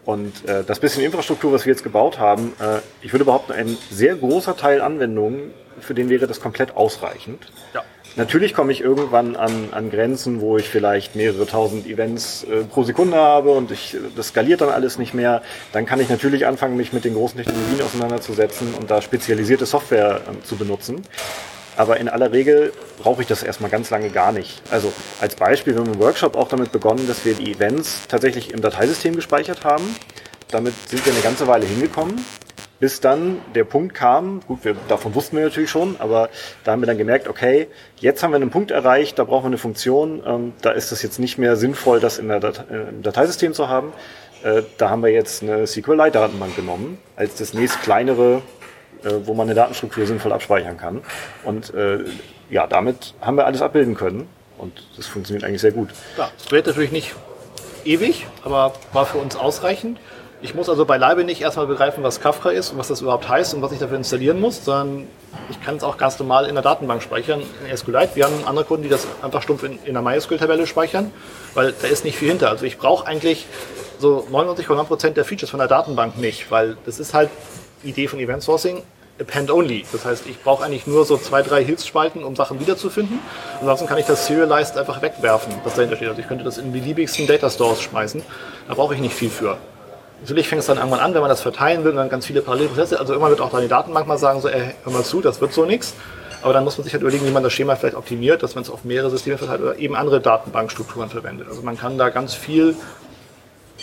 Und äh, das bisschen Infrastruktur, was wir jetzt gebaut haben, äh, ich würde behaupten, ein sehr großer Teil Anwendungen, für den wäre das komplett ausreichend. Ja. Natürlich komme ich irgendwann an, an Grenzen, wo ich vielleicht mehrere tausend Events äh, pro Sekunde habe und ich, das skaliert dann alles nicht mehr. Dann kann ich natürlich anfangen, mich mit den großen Technologien auseinanderzusetzen und da spezialisierte Software ähm, zu benutzen. Aber in aller Regel brauche ich das erstmal ganz lange gar nicht. Also als Beispiel, wir haben im Workshop auch damit begonnen, dass wir die Events tatsächlich im Dateisystem gespeichert haben. Damit sind wir eine ganze Weile hingekommen bis dann der Punkt kam, gut, wir, davon wussten wir natürlich schon, aber da haben wir dann gemerkt, okay, jetzt haben wir einen Punkt erreicht, da brauchen wir eine Funktion, ähm, da ist es jetzt nicht mehr sinnvoll, das in der Date äh, im Dateisystem zu haben. Äh, da haben wir jetzt eine SQLite-Datenbank genommen, als das nächst kleinere, wo man eine Datenstruktur sinnvoll abspeichern kann. Und äh, ja, damit haben wir alles abbilden können und das funktioniert eigentlich sehr gut. Ja, es wird natürlich nicht ewig, aber war für uns ausreichend. Ich muss also beileibe nicht erstmal begreifen, was Kafka ist und was das überhaupt heißt und was ich dafür installieren muss, sondern ich kann es auch ganz normal in der Datenbank speichern, in SQLite. Wir haben andere Kunden, die das einfach stumpf in, in einer MySQL-Tabelle speichern, weil da ist nicht viel hinter. Also ich brauche eigentlich so 99,9% der Features von der Datenbank nicht, weil das ist halt Idee von Event Sourcing, append-only. Das heißt, ich brauche eigentlich nur so zwei, drei Hilfsspalten, um Sachen wiederzufinden. Ansonsten kann ich das Serialized einfach wegwerfen, was dahinter steht. Also ich könnte das in beliebigsten Data Stores schmeißen. Da brauche ich nicht viel für. Natürlich fängt es dann irgendwann an, wenn man das verteilen will und dann ganz viele Parallelprozesse. Also irgendwann wird auch deine Datenbank mal sagen, so, ey, hör mal zu, das wird so nichts. Aber dann muss man sich halt überlegen, wie man das Schema vielleicht optimiert, dass man es auf mehrere Systeme verteilt oder eben andere Datenbankstrukturen verwendet. Also man kann da ganz viel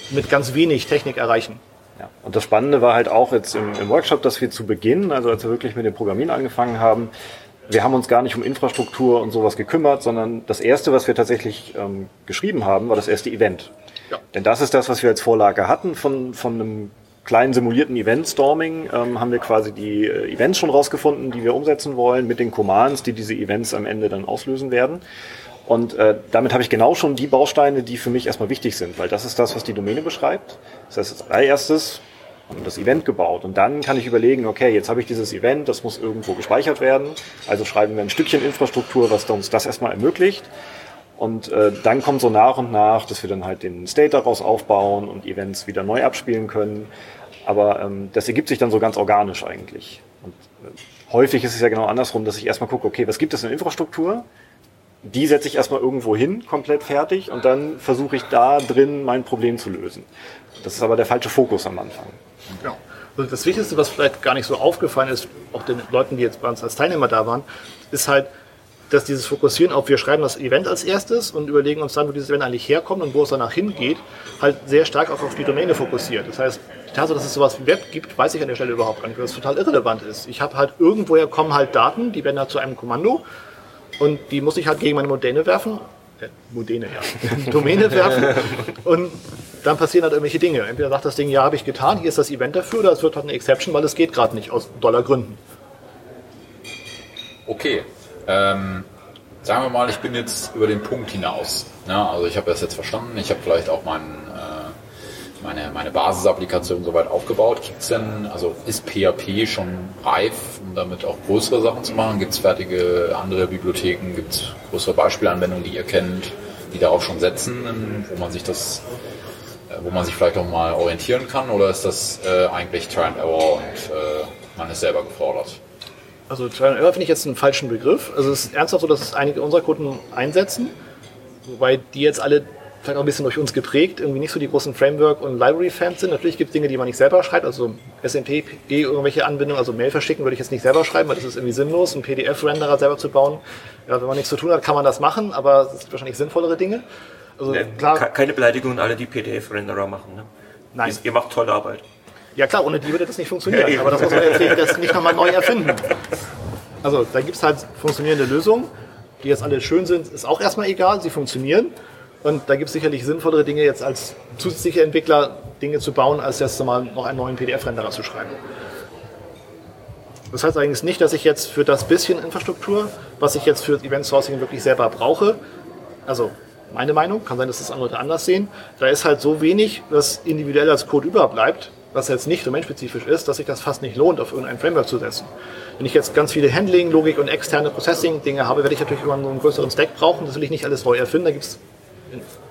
mit ganz wenig Technik erreichen. Ja. Und das Spannende war halt auch jetzt im, im Workshop, dass wir zu Beginn, also als wir wirklich mit dem Programmieren angefangen haben, wir haben uns gar nicht um Infrastruktur und sowas gekümmert, sondern das erste, was wir tatsächlich ähm, geschrieben haben, war das erste Event. Ja. Denn das ist das, was wir als Vorlage hatten von, von einem kleinen simulierten Event-Storming, ähm, haben wir quasi die äh, Events schon rausgefunden, die wir umsetzen wollen, mit den Commands, die diese Events am Ende dann auslösen werden. Und äh, damit habe ich genau schon die Bausteine, die für mich erstmal wichtig sind, weil das ist das, was die Domäne beschreibt. Das heißt, als allererstes haben wir das Event gebaut und dann kann ich überlegen, okay, jetzt habe ich dieses Event, das muss irgendwo gespeichert werden. Also schreiben wir ein Stückchen Infrastruktur, was uns das erstmal ermöglicht. Und äh, dann kommt so nach und nach, dass wir dann halt den State daraus aufbauen und Events wieder neu abspielen können. Aber ähm, das ergibt sich dann so ganz organisch eigentlich. Und äh, häufig ist es ja genau andersrum, dass ich erstmal gucke, okay, was gibt es in Infrastruktur? Die setze ich erstmal irgendwo hin, komplett fertig, und dann versuche ich da drin mein Problem zu lösen. Das ist aber der falsche Fokus am Anfang. Ja. Also das Wichtigste, was vielleicht gar nicht so aufgefallen ist, auch den Leuten, die jetzt bei uns als Teilnehmer da waren, ist halt, dass dieses Fokussieren auf, wir schreiben das Event als erstes und überlegen uns dann, wo dieses Event eigentlich herkommt und wo es danach hingeht, halt sehr stark auch auf die Domäne fokussiert. Das heißt, die Tatsache, dass es sowas wie Web gibt, weiß ich an der Stelle überhaupt gar nicht, weil das total irrelevant ist. Ich habe halt irgendwoher kommen halt Daten, die werden halt zu einem Kommando und die muss ich halt gegen meine Modene werfen. Äh, Modene, ja. <laughs> Domäne werfen. Und dann passieren halt irgendwelche Dinge. Entweder sagt das Ding, ja, habe ich getan, hier ist das Event dafür, oder es wird halt eine Exception, weil es geht gerade nicht, aus Dollargründen. Okay. Ähm, sagen wir mal, ich bin jetzt über den Punkt hinaus. Ja, also ich habe das jetzt verstanden. Ich habe vielleicht auch meinen, äh, meine, meine Basisapplikation soweit aufgebaut. Gibt's denn, also ist PHP schon reif, um damit auch größere Sachen zu machen? Gibt es fertige andere Bibliotheken? Gibt es größere Beispielanwendungen, die ihr kennt, die darauf schon setzen, wo man sich das äh, wo man sich vielleicht auch mal orientieren kann? Oder ist das äh, eigentlich Try Error und äh, man ist selber gefordert? Also Trial and Error finde ich jetzt einen falschen Begriff. Also es ist ernsthaft so, dass es einige unserer Kunden einsetzen, wobei die jetzt alle vielleicht auch ein bisschen durch uns geprägt, irgendwie nicht so die großen Framework- und Library-Fans sind. Natürlich gibt es Dinge, die man nicht selber schreibt, also SMP, irgendwelche Anbindungen, also Mail verschicken würde ich jetzt nicht selber schreiben, weil das ist irgendwie sinnlos, einen PDF-Renderer selber zu bauen. Ja, wenn man nichts zu tun hat, kann man das machen, aber es sind wahrscheinlich sinnvollere Dinge. Also Ne, klar, ke- Keine Beleidigung an alle, die PDF-Renderer machen. Ne? Nein. Ihr, macht tolle Arbeit. Ja klar, ohne die würde das nicht funktionieren. Aber das muss man das nicht nochmal neu erfinden. Also da gibt es halt funktionierende Lösungen, die jetzt alle schön sind, ist auch erstmal egal, sie funktionieren. Und da gibt es sicherlich sinnvollere Dinge, jetzt als zusätzliche Entwickler Dinge zu bauen, als jetzt mal noch einen neuen PDF-Renderer zu schreiben. Das heißt allerdings nicht, dass ich jetzt für das bisschen Infrastruktur, was ich jetzt für Event Sourcing wirklich selber brauche, also meine Meinung, kann sein, dass das andere Leute anders sehen, da ist halt so wenig, was individuell als Code überbleibt, was jetzt nicht domainspezifisch ist, dass sich das fast nicht lohnt, auf irgendein Framework zu setzen. Wenn ich jetzt ganz viele Handling, Logik und externe Processing-Dinge habe, werde ich natürlich immer einen größeren Stack brauchen. Das will ich nicht alles neu erfinden. Da gibt es,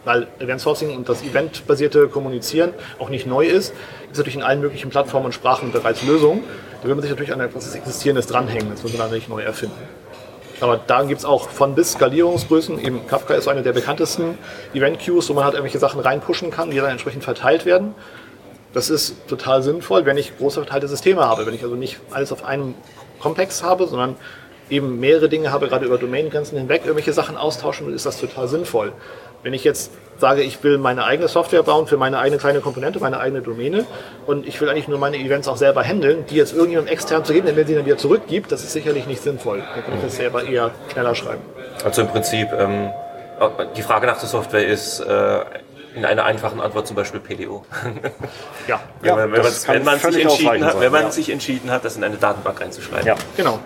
weil Event Sourcing und das eventbasierte Kommunizieren auch nicht neu ist, gibt es natürlich in allen möglichen Plattformen und Sprachen bereits Lösungen. Da will man sich natürlich an etwas Existierendes dranhängen. Das muss man dann nicht neu erfinden. Aber da gibt es auch von bis Skalierungsgrößen. Eben Kafka ist eine der bekanntesten Event-Queues, wo man halt irgendwelche Sachen reinpushen kann, die dann entsprechend verteilt werden. Das ist total sinnvoll, wenn ich große verteilte Systeme habe. Wenn ich also nicht alles auf einem Komplex habe, sondern eben mehrere Dinge habe, gerade über Domaingrenzen hinweg irgendwelche Sachen austauschen will, ist das total sinnvoll. Wenn ich jetzt sage, ich will meine eigene Software bauen für meine eigene kleine Komponente, meine eigene Domäne und ich will eigentlich nur meine Events auch selber handeln, die jetzt irgendjemandem extern zu geben, mir sie dann wieder zurückgibt, das ist sicherlich nicht sinnvoll. Dann kann ich das selber eher schneller schreiben. Also im Prinzip, ähm, die Frage nach der Software ist äh, in einer einfachen Antwort zum Beispiel PDO. <laughs> Ja, wenn man, wenn, das man, wenn man, sich, entschieden hat, wenn man ja. sich entschieden hat, das in eine Datenbank reinzuschreiben. Ja. Genau.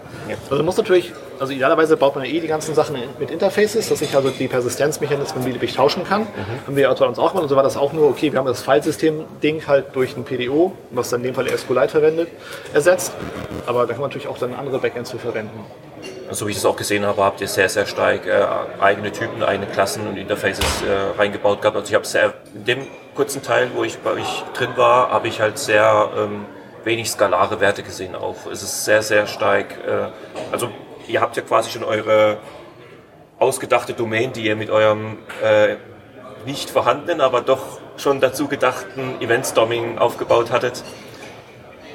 Also muss natürlich, also idealerweise baut man ja eh die ganzen Sachen mit Interfaces, dass ich also die Persistenzmechanismen beliebig tauschen kann. Haben wir bei uns auch gemacht und so war das auch nur, okay, wir haben das Filesystem-Ding halt durch ein PDO, was dann in dem Fall SQLite verwendet, ersetzt. Aber da kann man natürlich auch dann andere Backends für verwenden. So wie ich es auch gesehen habe, habt ihr sehr, sehr stark äh, eigene Typen, eigene Klassen und Interfaces äh, reingebaut gehabt. Also ich habe sehr, in dem kurzen Teil, wo ich bei euch drin war, habe ich halt sehr ähm, wenig skalare Werte gesehen auch. Es ist sehr, sehr stark, äh, also ihr habt ja quasi schon eure ausgedachte Domain, die ihr mit eurem äh, nicht vorhandenen, aber doch schon dazu gedachten Event-Storming aufgebaut hattet.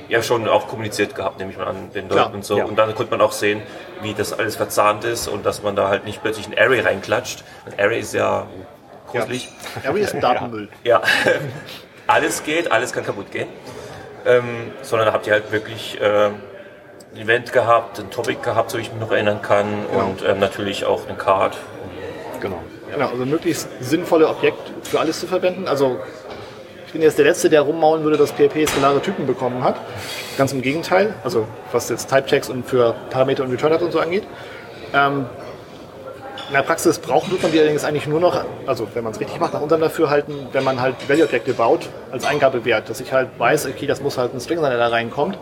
Ja schon auch kommuniziert gehabt, nehme ich mal an, den Leuten und so. ja. Und dann konnte man auch sehen, wie das alles verzahnt ist und dass man da halt nicht plötzlich ein Array reinklatscht. Ein Array ist ja gruselig. Array ist ein <laughs> Datenmüll. Ja, <laughs> alles geht, alles kann kaputt gehen. Ähm, sondern da habt ihr halt wirklich äh, ein Event gehabt, ein Topic gehabt, so wie ich mich noch erinnern kann. Und ähm, natürlich auch eine Card. Genau. Genau, also möglichst sinnvolle Objekt für alles zu verwenden. Also ich bin jetzt der Letzte, der rummaulen würde, dass PHP skalare Typen bekommen hat. Ganz im Gegenteil, also was jetzt Type-Checks und für Parameter und Return hat und so angeht. Ähm, in der Praxis brauchen tut man die allerdings eigentlich nur noch, also wenn man es richtig macht, nach unserem Dafürhalten, wenn man halt Value-Objekte baut als Eingabewert, dass ich halt weiß, okay, das muss halt ein String sein, der da reinkommt.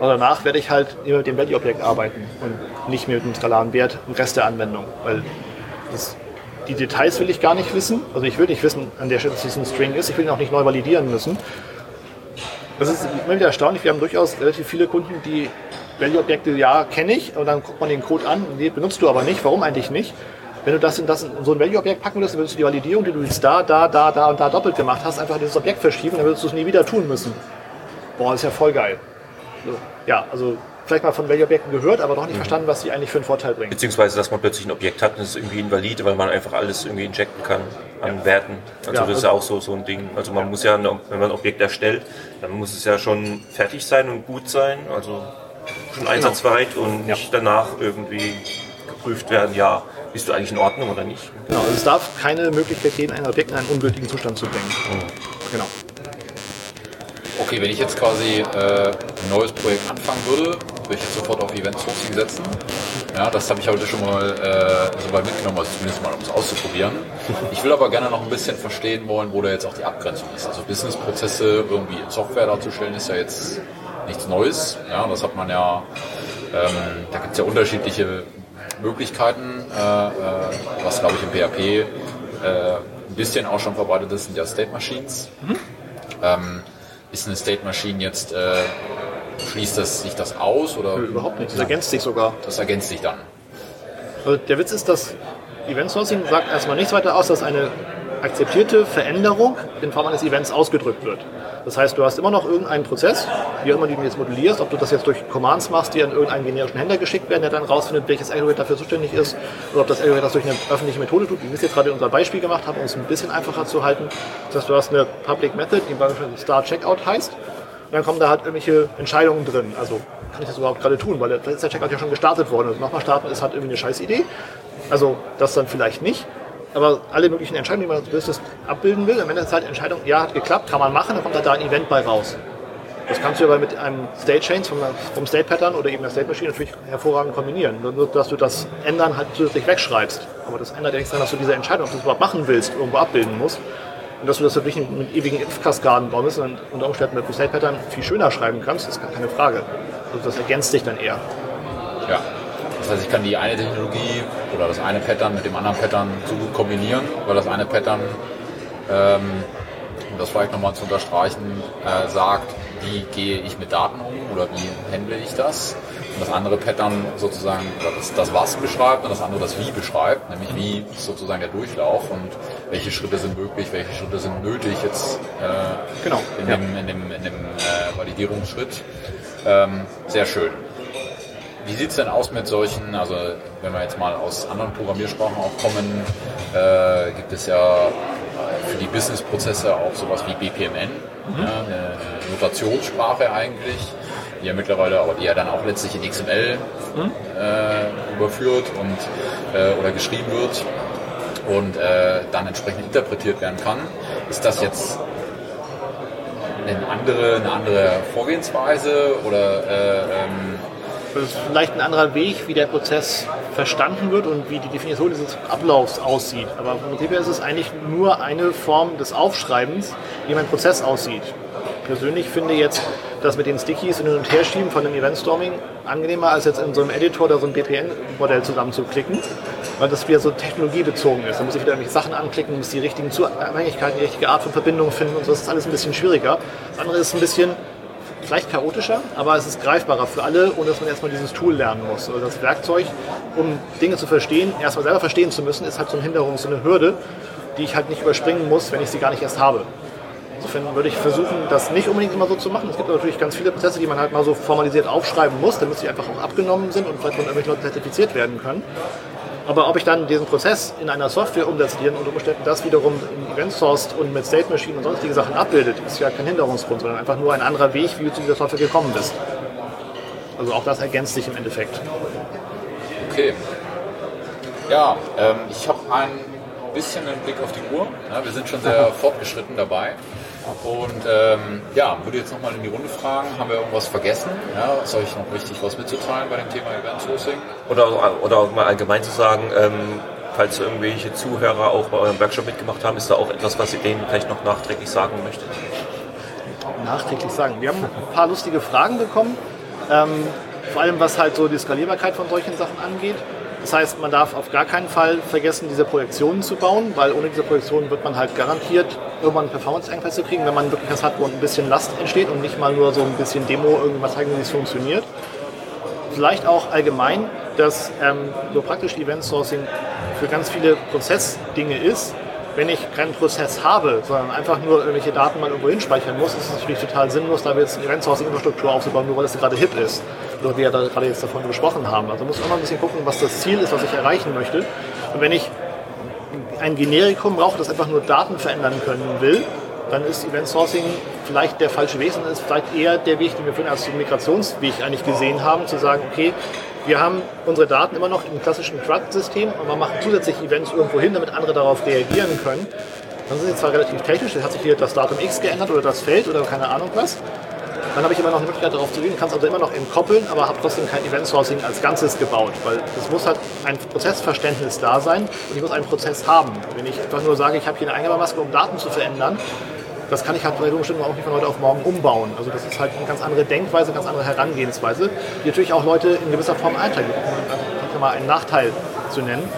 Aber danach werde ich halt immer mit dem Value-Objekt arbeiten und nicht mehr mit dem skalaren Wert im Rest der Anwendung. Weil das, die Details will ich gar nicht wissen. Also ich will nicht wissen, an der Stelle, dass es ein String ist. Ich will ihn auch nicht neu validieren müssen. Das ist immer wieder erstaunlich. Wir haben durchaus relativ viele Kunden, die Value-Objekte, ja, kenne ich, und dann guckt man den Code an, nee, benutzt du aber nicht. Warum eigentlich nicht? Wenn du das in, das in so ein Value-Objekt packen würdest, dann würdest du die Validierung, die du jetzt da, da, da, da und da doppelt gemacht hast, einfach in dieses Objekt verschieben, dann würdest du es nie wieder tun müssen. Boah, ist ja voll geil. Ja, also vielleicht mal von Value-Objekten gehört, aber noch nicht verstanden, was die eigentlich für einen Vorteil bringen. Beziehungsweise, dass man plötzlich ein Objekt hat und es ist irgendwie invalide, weil man einfach alles irgendwie injecten kann an Werten. Also Ja, das ist ja auch so, so ein Ding. Also man muss ja, eine- wenn man ein Objekt erstellt, dann muss es ja schon fertig sein und gut sein. Also schon einsatzbereit und nicht danach irgendwie geprüft werden, ja, bist du eigentlich in Ordnung oder nicht. Genau, also es darf keine Möglichkeit geben, ein Objekt in einen ungültigen Zustand zu bringen. Genau. Okay, wenn ich jetzt quasi äh, ein neues Projekt anfangen würde, würde ich jetzt sofort auf Event Sourcing setzen. Ja, das habe ich heute schon mal äh, so weit mitgenommen, also zumindest mal, um es auszuprobieren. <laughs> Ich will aber gerne noch ein bisschen verstehen wollen, wo da jetzt auch die Abgrenzung ist. Also Businessprozesse irgendwie in Software darzustellen, ist ja jetzt nichts Neues. Ja, das hat man ja, ähm, da gibt es ja unterschiedliche Möglichkeiten. Äh, äh, was glaube ich im PHP äh, ein bisschen auch schon verbreitet ist, sind ja State Machines. Ähm, ist eine State Machine jetzt, äh, schließt das, sich das aus oder Überhaupt nicht. Das ergänzt sich sogar. das ergänzt sich dann? Also der Witz ist, dass Event Sourcing sagt erstmal nichts weiter aus, dass eine akzeptierte Veränderung in Form eines Events ausgedrückt wird. Das heißt, du hast immer noch irgendeinen Prozess, wie auch immer du ihn jetzt modellierst, ob du das jetzt durch Commands machst, die an irgendeinen generischen Händler geschickt werden, der dann rausfindet, welches Aggregate dafür zuständig ist, oder ob das Aggregate das durch eine öffentliche Methode tut, wie wir es jetzt gerade in unserem Beispiel gemacht haben, um es ein bisschen einfacher zu halten. Das heißt, du hast eine Public Method, die beispielsweise Star Checkout heißt, und dann kommen da halt irgendwelche Entscheidungen drin. Also kann ich das überhaupt gerade tun, weil vielleicht ist der Checkout ja schon gestartet worden. Also nochmal starten ist halt irgendwie eine scheiß Idee. Also das dann vielleicht nicht. Aber alle möglichen Entscheidungen, die man als abbilden will, am Ende ist halt Entscheidung, ja, hat geklappt, kann man machen, dann kommt halt da ein Event bei raus. Das kannst du aber mit einem State Chains vom, vom State Pattern oder eben der State Machine natürlich hervorragend kombinieren. Nur, dass du das Ändern halt zusätzlich wegschreibst. Aber das ändert ja nichts daran, dass du diese Entscheidung, ob du es überhaupt machen willst, irgendwo abbilden musst. Und dass du das wirklich mit ewigen if-Kaskaden bauen musst und unter Umständen mit State Pattern viel schöner schreiben kannst, ist gar keine Frage. Also das ergänzt sich dann eher. Ja. Das heißt, ich kann die eine Technologie oder das eine Pattern mit dem anderen Pattern so gut kombinieren, weil das eine Pattern, ähm, um das vielleicht nochmal zu unterstreichen, äh, sagt, wie gehe ich mit Daten um oder wie handle ich das. Und das andere Pattern sozusagen, das, das Was beschreibt und das andere das Wie beschreibt, nämlich wie ist sozusagen der Durchlauf und welche Schritte sind möglich, welche Schritte sind nötig jetzt äh, Genau, in ja. dem, in dem, in dem äh, Validierungsschritt. Ähm, sehr schön. Wie sieht es denn aus mit solchen, also wenn wir jetzt mal aus anderen Programmiersprachen auch kommen, äh, gibt es ja für die Businessprozesse auch sowas wie BPMN, ja, eine Notationssprache eigentlich, die ja mittlerweile, aber die ja dann auch letztlich in XML äh, überführt und äh, oder geschrieben wird und äh, dann entsprechend interpretiert werden kann. Ist das jetzt eine andere, eine andere Vorgehensweise oder äh, ähm, vielleicht ein anderer Weg, wie der Prozess verstanden wird und wie die Definition dieses Ablaufs aussieht. Aber vom Prinzip ist es eigentlich nur eine Form des Aufschreibens, wie mein Prozess aussieht. Ich persönlich finde jetzt das mit den Stickies und hin und her schieben von dem Eventstorming angenehmer, als jetzt in so einem Editor da so ein BPN-Modell zusammenzuklicken, weil das wieder so technologiebezogen ist. Da muss ich wieder irgendwelche Sachen anklicken, muss die richtigen Abhängigkeiten, die richtige Art von Verbindung finden und so. Das ist alles ein bisschen schwieriger. Das andere ist ein bisschen vielleicht chaotischer, aber es ist greifbarer für alle, ohne dass man erstmal dieses Tool lernen muss. Also das Werkzeug, um Dinge zu verstehen, erstmal selber verstehen zu müssen, ist halt so eine Hinderung, so eine Hürde, die ich halt nicht überspringen muss, wenn ich sie gar nicht erst habe. Insofern würde ich versuchen, das nicht unbedingt immer so zu machen. Es gibt natürlich ganz viele Prozesse, die man halt mal so formalisiert aufschreiben muss, damit sie einfach auch abgenommen sind und vielleicht von irgendwelchen Leuten zertifiziert werden können. Aber ob ich dann diesen Prozess in einer Software umsetze, die unter Umständen das wiederum in Event sourced und mit State Machine und sonstige Sachen abbildet, ist ja kein Hinderungsgrund, sondern einfach nur ein anderer Weg, wie du zu dieser Software gekommen bist. Also auch das ergänzt sich im Endeffekt. Okay. Ja, ähm, ich habe ein bisschen einen Blick auf die Uhr. Ja, wir sind schon sehr <laughs> fortgeschritten dabei. Und ähm, ja, würde jetzt nochmal in die Runde fragen, haben wir irgendwas vergessen? Ja, ist euch noch wichtig, was mitzuteilen bei dem Thema Event Sourcing? Oder, oder auch mal allgemein zu sagen, ähm, falls irgendwelche Zuhörer auch bei eurem Workshop mitgemacht haben, ist da auch etwas, was ihr denen vielleicht noch nachträglich sagen möchtet? Nachträglich sagen. Wir haben ein paar lustige Fragen bekommen, ähm, vor allem was halt so die Skalierbarkeit von solchen Sachen angeht. Das heißt, man darf auf gar keinen Fall vergessen, diese Projektionen zu bauen, weil ohne diese Projektionen wird man halt garantiert irgendwann Performance-Engpässe kriegen, wenn man wirklich was hat, wo ein bisschen Last entsteht und nicht mal nur so ein bisschen Demo irgendwas zeigen, wie es funktioniert. Vielleicht auch allgemein, dass ähm, so praktisch Event Sourcing für ganz viele Prozessdinge ist. Wenn ich keinen Prozess habe, sondern einfach nur irgendwelche Daten mal irgendwo hinspeichern muss, ist es natürlich total sinnlos, da jetzt eine Event Sourcing Infrastruktur aufzubauen, nur weil es gerade hip ist. Oder wir ja da gerade jetzt davon gesprochen haben. Also muss immer ein bisschen gucken, was das Ziel ist, was ich erreichen möchte. Und wenn ich ein Generikum brauche, das einfach nur Daten verändern können will, dann ist Event Sourcing vielleicht der falsche Weg, sondern ist vielleicht eher der Weg, den wir vorhin als Migrationsweg eigentlich gesehen haben, zu sagen, okay, wir haben unsere Daten immer noch im klassischen CRUD-System, aber machen zusätzlich Events irgendwo hin, damit andere darauf reagieren können. Dann sind sie zwar relativ technisch, hat sich hier das Datum X geändert oder das Feld oder keine Ahnung was. Dann habe ich immer noch eine Möglichkeit darauf zu gehen, kann es also immer noch entkoppeln, aber habe trotzdem kein Event Sourcing als Ganzes gebaut, weil es muss halt ein Prozessverständnis da sein und ich muss einen Prozess haben. Wenn ich einfach nur sage, ich habe hier eine Eingabemaske, um Daten zu verändern, das kann ich halt bei bestimmten auch nicht von heute auf morgen umbauen. Also das ist halt eine ganz andere Denkweise, eine ganz andere Herangehensweise, die natürlich auch Leute in gewisser Form einteilt. Um mal einen Nachteil zu nennen.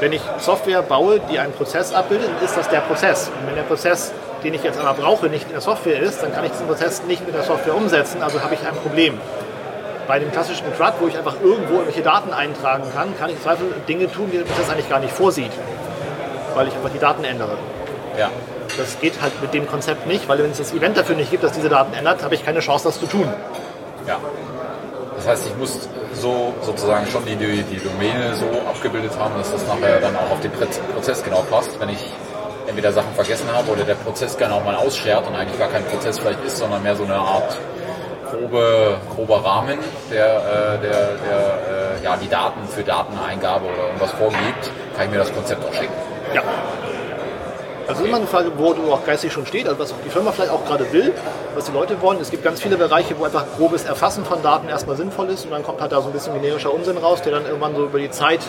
Wenn ich Software baue, die einen Prozess abbildet, dann ist das der Prozess. Und wenn der Prozess, den ich jetzt aber brauche, nicht in der Software ist, dann kann ich diesen Prozess nicht mit der Software umsetzen, also habe ich ein Problem. Bei dem klassischen CRUD, wo ich einfach irgendwo irgendwelche Daten eintragen kann, kann ich im Zweifel Dinge tun, die der Prozess eigentlich gar nicht vorsieht, weil ich einfach die Daten ändere. Ja. Das geht halt mit dem Konzept nicht, weil wenn es das Event dafür nicht gibt, dass diese Daten ändert, habe ich keine Chance, das zu tun. Ja. Das heißt, ich muss so sozusagen schon die, die, die Domäne so abgebildet haben, dass das nachher dann auch auf den Prozess genau passt. Wenn ich entweder Sachen vergessen habe oder der Prozess gerne auch mal ausschert und eigentlich gar kein Prozess vielleicht ist, sondern mehr so eine Art grobe, grober Rahmen, der, äh, der, der äh, ja, die Daten für Dateneingabe oder irgendwas vorgibt, kann ich mir das Konzept auch schicken. Ja. Also immer eine Frage, wo du auch geistig schon stehst, also was die Firma vielleicht auch gerade will, was die Leute wollen. Es gibt ganz viele Bereiche, wo einfach grobes Erfassen von Daten erstmal sinnvoll ist und dann kommt halt da so ein bisschen generischer Unsinn raus, der dann irgendwann so über die Zeit,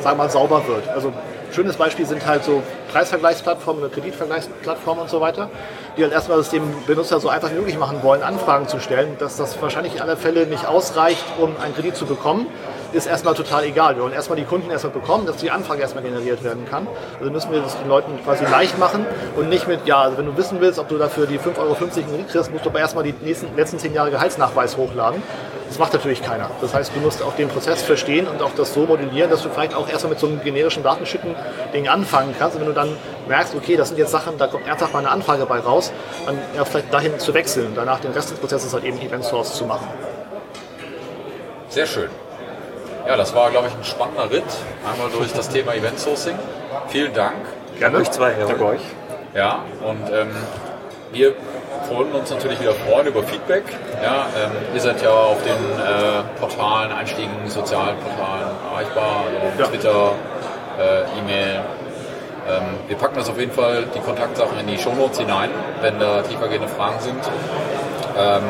sagen wir mal, sauber wird. Also schönes Beispiel sind halt so Preisvergleichsplattformen oder Kreditvergleichsplattformen und so weiter, die halt erstmal es dem Benutzer so einfach wie möglich machen wollen, Anfragen zu stellen, dass das wahrscheinlich in aller Fälle nicht ausreicht, um einen Kredit zu bekommen ist erstmal total egal. Wir wollen erstmal die Kunden erstmal bekommen, dass die Anfrage erstmal generiert werden kann. Also müssen wir das den Leuten quasi leicht machen und nicht mit, ja, also wenn du wissen willst, ob du dafür die 5,50 Euro kriegst, musst du aber erstmal die nächsten, letzten 10 Jahre Gehaltsnachweis hochladen. Das macht natürlich keiner. Das heißt, du musst auch den Prozess verstehen und auch das so modellieren, dass du vielleicht auch erstmal mit so einem generischen Datenschütten-Ding anfangen kannst. Und wenn du dann merkst, okay, das sind jetzt Sachen, da kommt ernsthaft mal eine Anfrage bei raus, dann ja, vielleicht dahin zu wechseln und danach den Rest des Prozesses halt eben Event Source zu machen. Sehr schön. Ja, das war, glaube ich, ein spannender Ritt. Einmal durch das Thema Event Sourcing. Vielen Dank. Gerne. Euch zwei. Danke euch. Ja, und ähm, wir freuen uns natürlich wieder freuen über Feedback. Ja, ähm, ihr seid ja auf den äh, Portalen, Einstiegen, sozialen Portalen erreichbar, also Ja. Twitter, äh, E-Mail. Ähm, wir packen das auf jeden Fall die Kontaktsachen in die Shownotes hinein, wenn da tiefergehende Fragen sind. Ähm,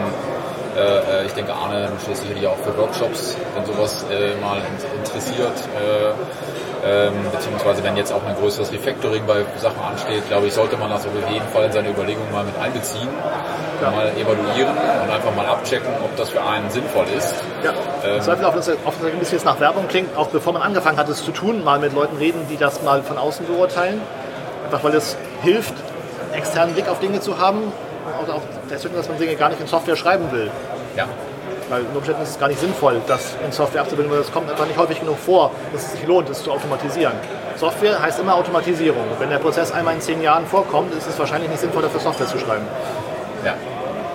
äh, äh, ich denke, Arne steht sicherlich auch für Workshops, wenn sowas äh, mal in- interessiert. Äh, ähm, beziehungsweise wenn jetzt auch ein größeres Refactoring bei Sachen ansteht, glaube ich, sollte man das auf jeden Fall in seine Überlegungen mal mit einbeziehen, mal evaluieren und einfach mal abchecken, ob das für einen sinnvoll ist. Ja, im Zweifel auch, wenn es auch ein bisschen jetzt nach Werbung klingt, auch bevor man angefangen hat, es zu tun, mal mit Leuten reden, die das mal von außen beurteilen. Einfach weil es hilft, einen externen Blick auf Dinge zu haben und auch deswegen, dass man Dinge gar nicht in Software schreiben will. Ja, Weil unter Umständen ist es gar nicht sinnvoll, das in Software abzubilden, weil es kommt einfach nicht häufig genug vor, dass es sich lohnt, es zu automatisieren. Software heißt immer Automatisierung. Wenn der Prozess einmal in zehn Jahren vorkommt, ist es wahrscheinlich nicht sinnvoll, dafür Software zu schreiben. Ja.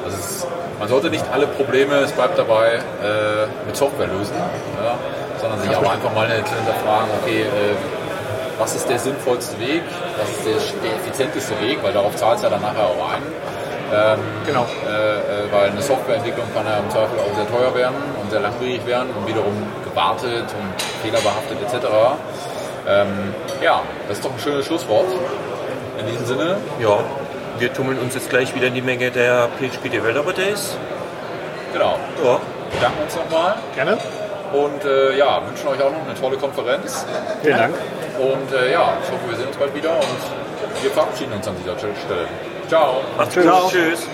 Also ist, man sollte nicht alle Probleme, es bleibt dabei, äh, mit Software lösen, ja, sondern sich aber einfach mal hinterfragen, okay, äh, was ist der sinnvollste Weg, was ist der, der effizienteste Weg, weil darauf zahlt es ja dann nachher auch ein. Ähm, Genau. Äh, äh, weil eine Softwareentwicklung kann ja im Zweifel auch sehr teuer werden und sehr langwierig werden und wiederum gewartet und fehlerbehaftet etc. Ähm, ja, das ist doch ein schönes Schlusswort. In diesem Sinne, Ja, wir tummeln uns jetzt gleich wieder in die Menge der PHP Developer Days. genau, Ja, bedanken uns nochmal Gerne. und äh, ja, wünschen euch auch noch eine tolle Konferenz. Vielen Dank. Und äh, ja, ich hoffe, wir sehen uns bald wieder und wir verabschieden uns an dieser Stelle. Ciao. macht's gut. Ciao. Tschüss.